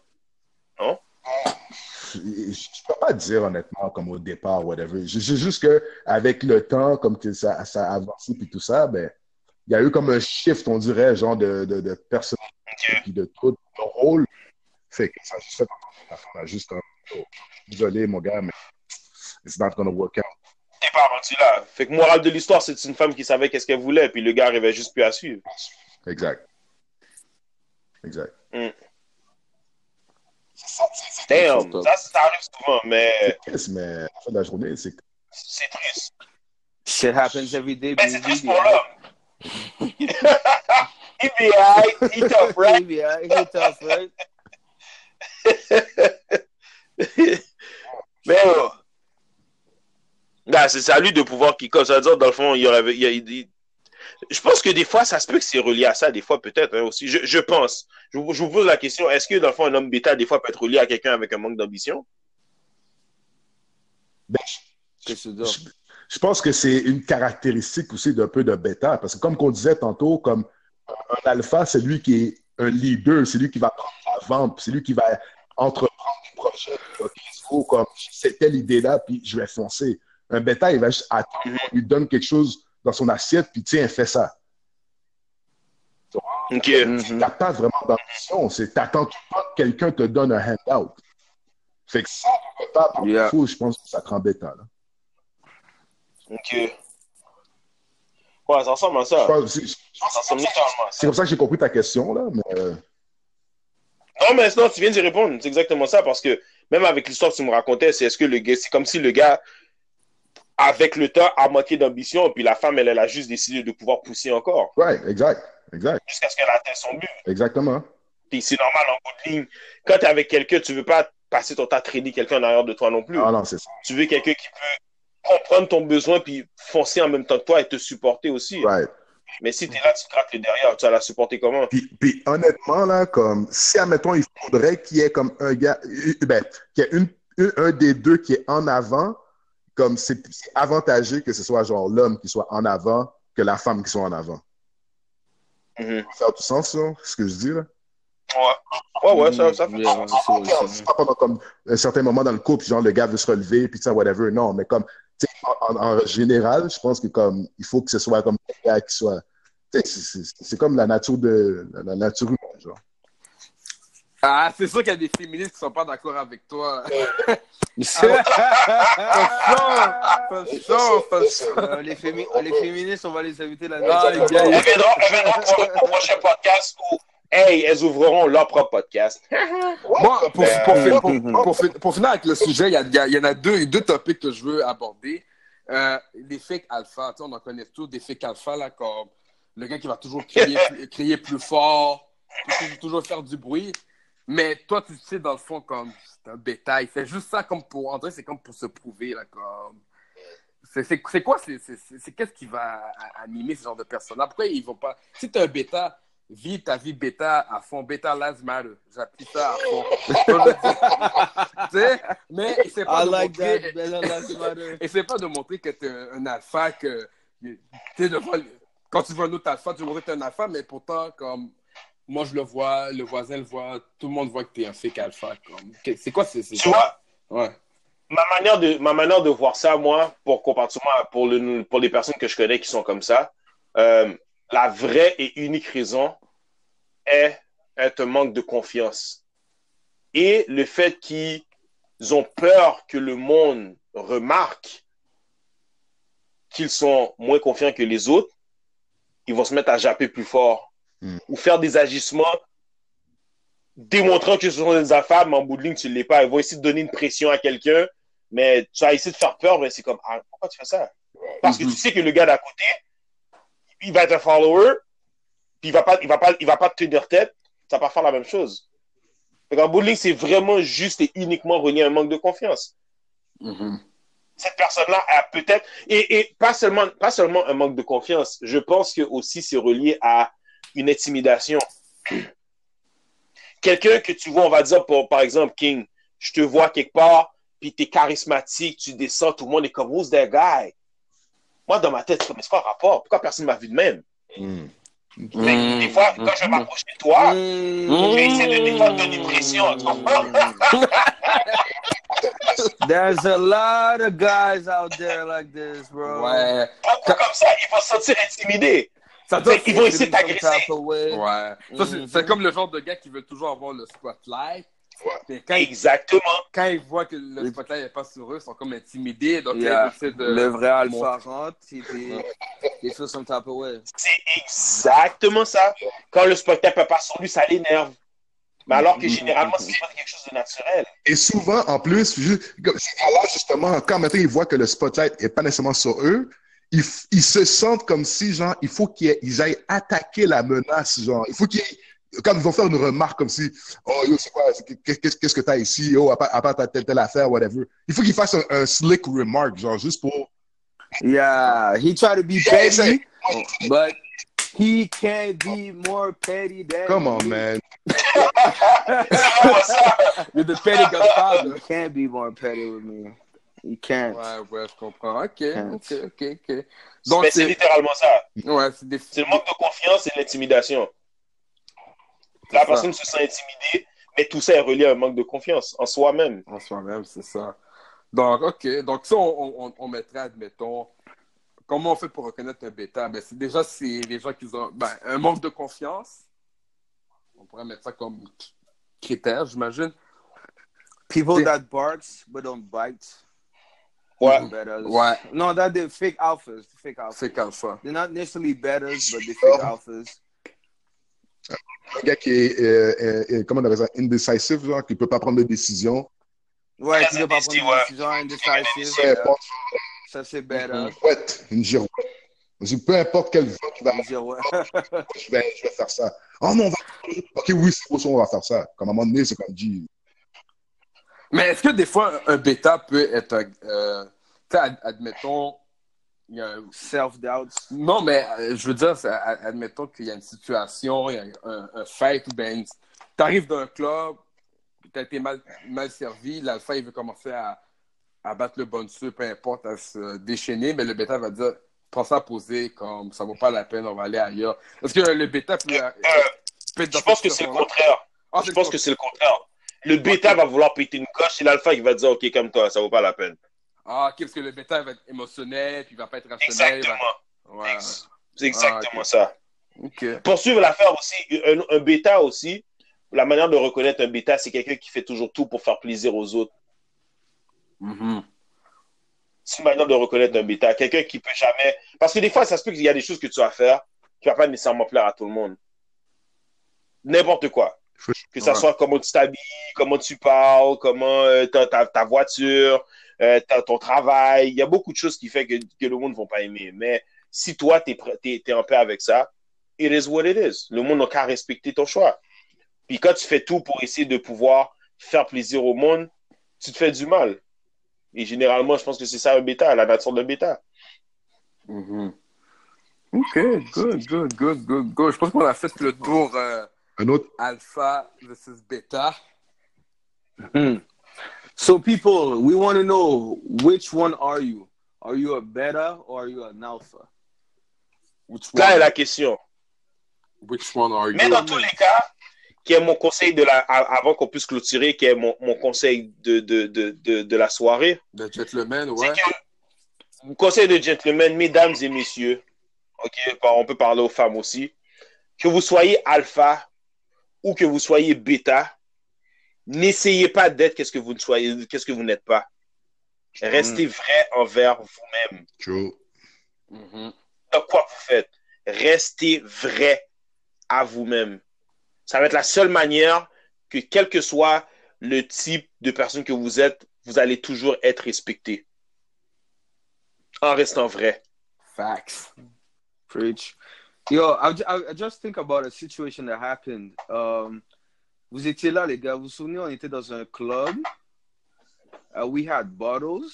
Je ne peux pas dire honnêtement comme au départ, whatever. Je sais juste que avec le temps, comme que ça, ça a avancé puis tout ça, ben, il y a eu comme un shift, on dirait, genre de, de, de personnalité Ok. puis de tout, de rôle. Fait que ça juste fait la femme a juste un oh, désolé mon gars, mais it's not gonna work out. T'es pas rendu là. Fait que morale de l'histoire, c'est une femme qui savait qu'est-ce qu'elle voulait, puis le gars arrivait juste plus à suivre. Exact. Exact. Damn, ça, ça arrive souvent, mais C'est triste, mais à la fin de la journée, c'est c'est triste. Shit happens every day. Mais c'est baby. triste pour l'homme. He alright, he tough, right? Baby, I hit tough, right? Mais euh, ben, c'est à lui de pouvoir qui comme ça veut dire dans le fond il y aurait il je pense que des fois ça se peut que c'est relié à ça des fois peut-être hein, aussi je, je pense je, vous- je vous pose la question est-ce que dans le fond un homme bêta des fois peut être relié à quelqu'un avec un manque d'ambition? Ben, je, je pense que c'est une caractéristique aussi d'un peu de bêta. Parce que comme qu'on disait tantôt, comme un alpha, c'est lui qui est un leader, c'est lui qui va prendre la vente, c'est lui qui va entreprendre des projet. OK, il faut comme, c'était l'idée-là, puis je vais foncer. Un bêta, il va juste attendre, on lui donne quelque chose dans son assiette, puis tiens, fais ça. Ok. Tu n'as pas vraiment d'ambition, c'est t'attends tout le temps que quelqu'un te donne un handout. Fait que ça, pas, par Yeah. défaut, je pense que ça te rend bêta, là. Ok. Ouais, ça ressemble à Je ça. c'est- Ça ressemble littéralement à ça. C'est comme ça que j'ai compris ta question, là, mais euh, Non, mais non, tu viens d'y répondre. C'est exactement ça, parce que même avec l'histoire que tu me racontais, c'est est-ce que le gars, c'est comme si le gars, avec le temps, a manqué d'ambition, et puis la femme, elle, elle a juste décidé de pouvoir pousser encore, ouais, exact, exact, jusqu'à ce qu'elle atteigne son but. exactement. Puis c'est normal en bout de ligne. Quand tu es avec quelqu'un, tu veux pas passer ton temps à traîner quelqu'un en arrière de toi non plus. Ah non, c'est ça. Tu veux quelqu'un qui peut comprendre ton besoin, puis foncer en même temps que toi et te supporter aussi. Right. Mais si tu es là, tu craques le derrière, tu vas la supporter comment? Puis, puis honnêtement, là, comme si, admettons, il faudrait qu'il y ait comme un gars, euh, ben, qu'il y ait une- un des deux qui est en avant, comme c'est avantagé que ce soit genre l'homme qui soit en avant que la femme qui soit en avant. Mhm. Ça a du sens, ça, ce que je dis, là? Ouais, ouais, ouais, ça, ça fait Yeah, sens. c'est vrai, c'est C'est pas pendant comme un certain moment dans le couple, genre le gars veut se relever, puis ça, whatever. Non, mais comme, tu sais, en, en- en général, je pense que comme, il faut que ce soit comme un gars qui soit, c'est comme la nature de, la, la nature humaine, genre. Ah, c'est sûr qu'il y a des féministes qui sont pas d'accord avec toi. Euh, les, fémi- les féministes, on va les inviter la Ah, elles viendront pour le prochain podcast où, hey, elles ouvriront leur propre podcast. Bon, pour, pour, pour, pour, pour fin- pour finir avec le sujet, il y, en a deux, deux topics que je veux aborder. Euh, les fake alpha, tu sais, on en connaît tous, des fake alpha, là, comme le gars qui va toujours crier, plus- crier plus fort, toujours faire du bruit. Mais toi, tu sais, dans le fond, comme c'est un bêta, il fait juste ça comme pour, vrai, c'est comme pour se prouver, là, comme. C'est c'est- c'est quoi, c'est c'est- c'est- c'est qu'est-ce qui va animer ce genre de personnes-là? Pourquoi ils vont pas. Si t'es un bêta, vis ta vie bêta à fond. Bêta lives matter. J'appuie ça à fond. tu sais, mais c'est pas like montrer. c'est pas de montrer que t'es un, alpha, que t'es devant. Quand tu vois un autre alpha, tu veux montrer que t'es un alpha, mais pourtant, comme. Moi, je le vois, le voisin le voit, tout le monde voit que t'es un fake alpha. Comme. C'est quoi, c'est. Tu vois, Ouais. ma manière de, ma manière de voir ça, moi, pour comparativement pour, le, pour les personnes que je connais qui sont comme ça, euh, la vraie et unique raison est, est un manque de confiance. Et le fait qu'ils ont peur que le monde remarque qu'ils sont moins confiants que les autres, ils vont se mettre à japper plus fort Mm. ou faire des agissements démontrant que ce sont des affaires, mais en bout de ligne, tu ne l'es pas. Ils vont essayer de donner une pression à quelqu'un, mais tu vas essayer de faire peur, mais c'est comme, ah, pourquoi tu fais ça? Parce que tu sais que le gars d'à côté, il va être un follower, puis il va pas, il va pas, il va pas te tenir tête, ça va pas faire la même chose. Donc, en bout de ligne, c'est vraiment juste et uniquement relié à un manque de confiance. Mhm. Cette personne-là a peut-être, et, et pas seulement, pas seulement un manque de confiance, je pense que aussi c'est relié à une intimidation. Quelqu'un que tu vois, on va dire, pour, par exemple, King, je te vois quelque part, puis tu es charismatique, tu descends, tout le monde est comme, who's that guy? Moi, dans ma tête, c'est comme, mais c'est quoi le rapport? Pourquoi personne ne m'a vu de même? Mm. Des fois, quand je vais m'approcher de toi, je vais essayer de des fois te donner une pression. tu comprends? There's a lot of guys out there like this, bro. Ouais. Beaucoup comme ça, ils vont se sentir intimidés. Ça Fait qu'ils vont essayer de Some t'agresser. type of way. Ouais. Ça, c'est- Mhm. c'est comme le genre de gars qui veut toujours avoir le spotlight. Ouais. Quand, ils- Exactement. quand ils voient que le spotlight n'est pas sur eux, ils sont comme intimidés. Donc, Yeah. ils essaient de. Le vrai alpha rentre, puis some type of way. C'est exactement ça. Quand le spectacle peut pas sur lui, ça l'énerve. Mais alors que généralement, c'est pas quelque chose de naturel. Et souvent, en plus, comme- gars-là, justement, quand maintenant ils voient que le spotlight n'est pas nécessairement sur eux, ils, se sentent comme si, genre, il faut qu'ils ils aillent attaquer la menace, genre, il faut qu'ils, comme ils vont faire une remarque comme si, oh, yo, c'est quoi, qu'est-ce qu'est-ce que t'as ici, oh, à part, à part ta telle, telle affaire, whatever. Il faut qu'ils fassent un, un slick remark, genre, juste pour, Yeah, he tried to be petty, but he can't be more petty than come on, me. man. Il y a des petty godfathers. He can't be more petty with me. He can't. Ouais, ouais, je comprends. Ok, Can't. ok, ok, ok. Donc, Mais c'est littéralement ça. Ouais, c'est des. C'est le manque de confiance et l'intimidation. La ça. personne se sent intimidée. Mais tout ça est relié à un manque de confiance en soi-même. En soi-même, c'est ça. Donc, OK. Donc, ça, on, on, on mettrait, admettons, comment on fait pour reconnaître un bêta? Ben, c'est déjà, c'est les gens qui ont ben, un manque de confiance. On pourrait mettre ça comme critère, j'imagine. People that barks but don't bite. Ouais. Betas. Ouais. No, that fake alphas. Fake alphas. Comme ça. They're not necessarily betas, but they're fake alphas. Un gars qui est, euh, euh, euh, comment on appelle ça, indecisive, genre, qui peut pas prendre de décision. Ouais, tu Très peux pas prendre une décision indecisive. Peu importe, Ça, c'est girouette, une girouette. Je dis, peu importe quel vent qui va Je dis, ouais. je vais, je vais faire ça. Oh non, on va... Ok, oui, c'est pour ça, on va faire ça. Comme à un moment donné, c'est comme dit, Mais est-ce que des fois, un bêta peut être, un- euh, tu sais, ad- admettons, il y a un- Self-doubt. non, mais euh, je veux dire, admettons qu'il y a une situation, il y a un, un fight, ou ben, tu arrives d'un club, tu as été mal, mal servi, l'alpha, il veut commencer à, à battre le bonsu, peu importe, à se déchaîner, mais le bêta va dire, prends ça à poser, comme ça vaut pas la peine, on va aller ailleurs. Est-ce que le bêta peut, euh, peut Je pense que c'est le contraire. Ah, Je pense que c'est le contraire. Le bêta va vouloir péter une coche, c'est l'alpha qui va dire Ok, comme toi, ça vaut pas la peine. Ah, ok, parce que le bêta va être émotionnel, puis il va pas être rationnel. va- Exactement. Ouais. C'est exactement Ah, ok. ça. Ok. Pour suivre l'affaire aussi, un, un bêta aussi, la manière de reconnaître un bêta, c'est quelqu'un qui fait toujours tout pour faire plaisir aux autres. Mhm. C'est une manière de reconnaître un bêta. Quelqu'un qui peut jamais. Parce que des fois, ça se peut qu'il y a des choses que tu vas faire qui ne va pas nécessairement plaire à tout le monde. N'importe quoi. Que ça Ouais. soit comment tu t'habilles, comment tu parles, comment euh, ta, ta, ta voiture, euh, ta- ton travail. Il y a beaucoup de choses qui font que, que le monde ne va pas aimer. Mais si toi, tu es, en paix avec ça, it is what it is. Le monde n'a qu'à respecter ton choix. Puis quand tu fais tout pour essayer de pouvoir faire plaisir au monde, tu te fais du mal. Et généralement, je pense que c'est ça un bêta, la nature d'un bêta. Mhm. Ok, good, good, good, good, good. Je pense qu'on a fait le tour euh, un autre, alpha versus bêta. Hmm. So, people, we want to know which one are you? Are you a beta or are you an alpha? Which Là est one, la question. which one are you? Mais dans tous les cas, qui est mon conseil de la, avant qu'on puisse clôturer, qui est mon, mon conseil de, de, de, de, de la soirée, The gentleman, ouais. que, mon conseil de gentleman, mesdames et messieurs, ok, on peut parler aux femmes aussi, que vous soyez alpha ou que vous soyez bêta, n'essayez pas d'être qu'est-ce que vous ne soyez, qu'est-ce que vous n'êtes pas. Restez vrai envers vous-même. Mhm. dans quoi vous faites? Restez vrai à vous-même. Ça va être la seule manière que, quel que soit le type de personne que vous êtes, vous allez toujours être respecté. En restant vrai. Facts. Preach. Yo, I, I, I just think about a situation that happened. Um, vous étiez là, les gars. Vous vous souvenez, on était dans un club. Uh, we had bottles.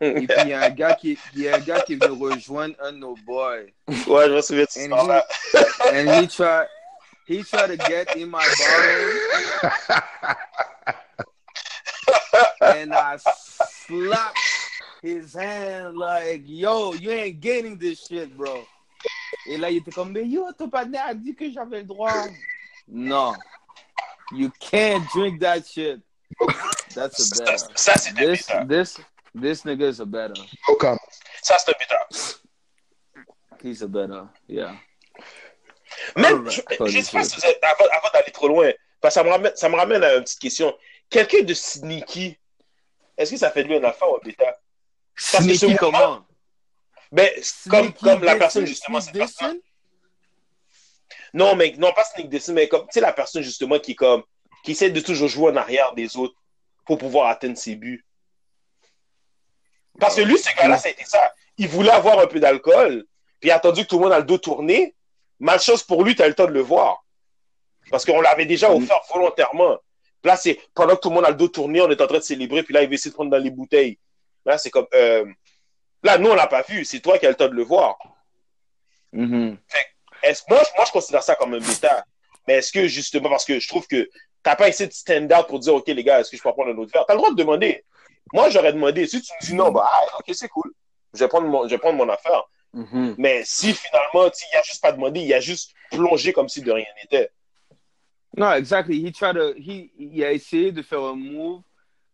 Et puis, il y a un gars qui, y a un gars qui est venu rejoindre un de nos boys. Ouais, je me souviens de cette he, and he tried, he tried to get in my bottle. and I slapped his hand like, yo, you ain't getting this shit, bro. Et là, il était comme, mais yo, ton partenaire a dit que j'avais le droit. Non. You can't drink that shit. That's a Ça, better. ça, c'est This, this, this nigga is a better. Comment. Ça, c'est un bêta. He's a better. Yeah. Même, Alright. je, je sais pas si vous êtes- avant, avant d'aller trop loin, parce que ça me ramène, ça me ramène à une petite question. Quelqu'un de sneaky, est-ce que ça fait de lui un alpha ou un bêta? Sneaky ce mouvement- comment? Ben, comme, la personne, justement, cette personne. Non, mais non, pas sneak dissing, mais comme, tu sais, la personne, justement, qui comme, qui essaie de toujours jouer en arrière des autres pour pouvoir atteindre ses buts. Parce que lui, ce gars-là, ça été ça. Il voulait avoir un peu d'alcool, puis il a attendu que tout le monde a le dos tourné. Malchance pour lui, tu as le temps de le voir. Parce qu'on l'avait déjà offert volontairement. Puis là, c'est pendant que tout le monde a le dos tourné, on est en train de célébrer, puis là, il veut essayer de prendre dans les bouteilles. Là, c'est comme. euh, Là, nous, on l'a pas vu. C'est toi qui as le temps de le voir. Mhm. Est-ce- moi, je- moi, je considère ça comme un bêta. Mais est-ce que, justement, parce que je trouve que t'as pas essayé de stand out pour dire, OK, les gars, est-ce que je peux prendre un autre verre? T'as le droit de demander. Moi, j'aurais demandé. Si tu me dis non, bah, ah, OK, c'est cool. Je vais prendre mon, je vais prendre mon affaire. Mhm. Mais si finalement, il a juste pas demandé, il a juste plongé comme si de rien n'était. Non, exactly. He tried to, he, il a essayé de faire un move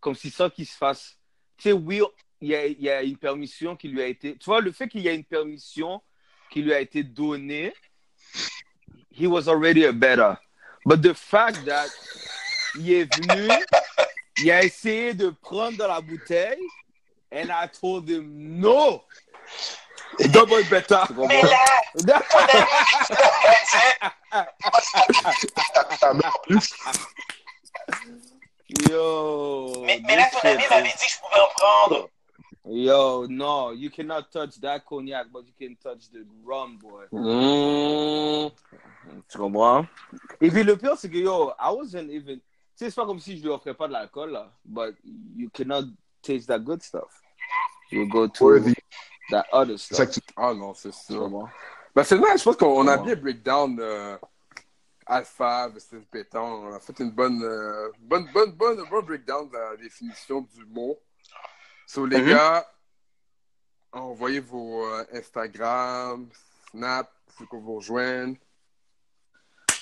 comme si ça qui se fasse. Tu sais, oui, il y, a, il y a une permission qui lui a été. Tu vois, le fait qu'il y a une permission qui lui a été donnée, he was already a better. But the fact that il est venu, il a essayé de prendre dans la bouteille, and I told him no. Double better. En plus. Yo. Mais, mais là, ton ami m'avait dit que je pouvais en prendre. Yo, no, you cannot touch that cognac, but you can touch the rum, boy. Mm. Tu comprends? Et puis le pire, c'est que yo, I wasn't even. Tu sais, c'est pas comme si je lui offrais pas de l'alcool, là. But you cannot taste that good stuff. You go to Worthy. that other C'est stuff. tu- Ah non, c'est Tu sûr. comprends? Ben, c'est nice, je pense qu'on a bien breakdown euh, Alpha versus Beta. On a fait une bonne, euh, bonne, bonne, bonne, bon breakdown de la définition du mot. So, les Mhm. gars, envoyez vos euh, Instagram, Snap, faut qu'on vous rejoigne.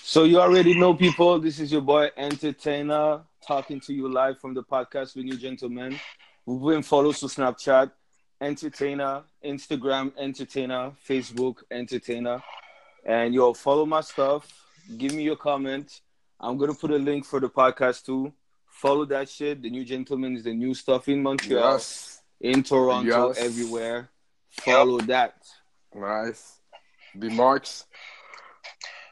So you already know, people. This is your boy Entertainer talking to you live from the podcast with New Gentlemen. Vous pouvez me follow sur Snapchat, Entertainer, Instagram, Entertainer, Facebook, Entertainer. And yo, follow my stuff. Give me your comment. I'm gonna put a link for the podcast too. Follow that shit. The New Gentlemen is the new stuff in Montreal, Yes. in Toronto, Yes. everywhere. Follow that. Nice. B Marks.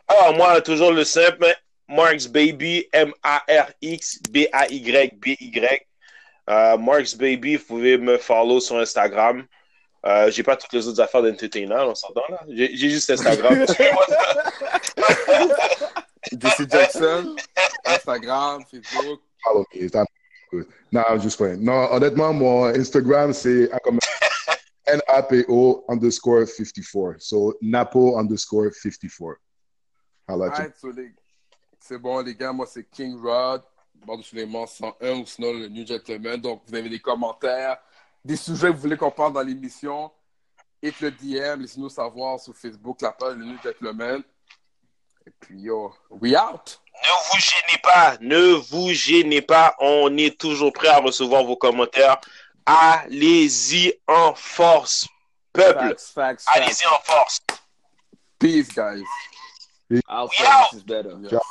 Ah, moi, toujours le simple. Marks Baby, M-A-R-X-B-A-Y-B-Y. Euh, Marks Baby, vous pouvez me follow sur Instagram. Euh, j'ai pas toutes les autres affaires d'entertainer, on s'entend là. J'ai j'ai juste Instagram. DC Jackson. Instagram, Facebook. Follow me. It's not good. No, I'm just playing. Non, honnêtement, mon Instagram, c'est N-A-P-O underscore 54. So, Napo underscore 54. I'll let you? Alright, so les- C'est bon, les gars. Moi, c'est King Rod. Bordeaux Suleiman 101 ou sinon le New Gentleman. Donc, vous avez des commentaires, des sujets que vous voulez qu'on parle dans l'émission. Et le DM, laissez-nous savoir sur Facebook, la page le New Gentleman. Et puis, yo, we out. Ne vous gênez pas, ne vous gênez pas. On est toujours prêt à recevoir vos commentaires. Allez-y en force, peuple. Allez-y en force. Peace, guys. Alpha, this is better. Yes.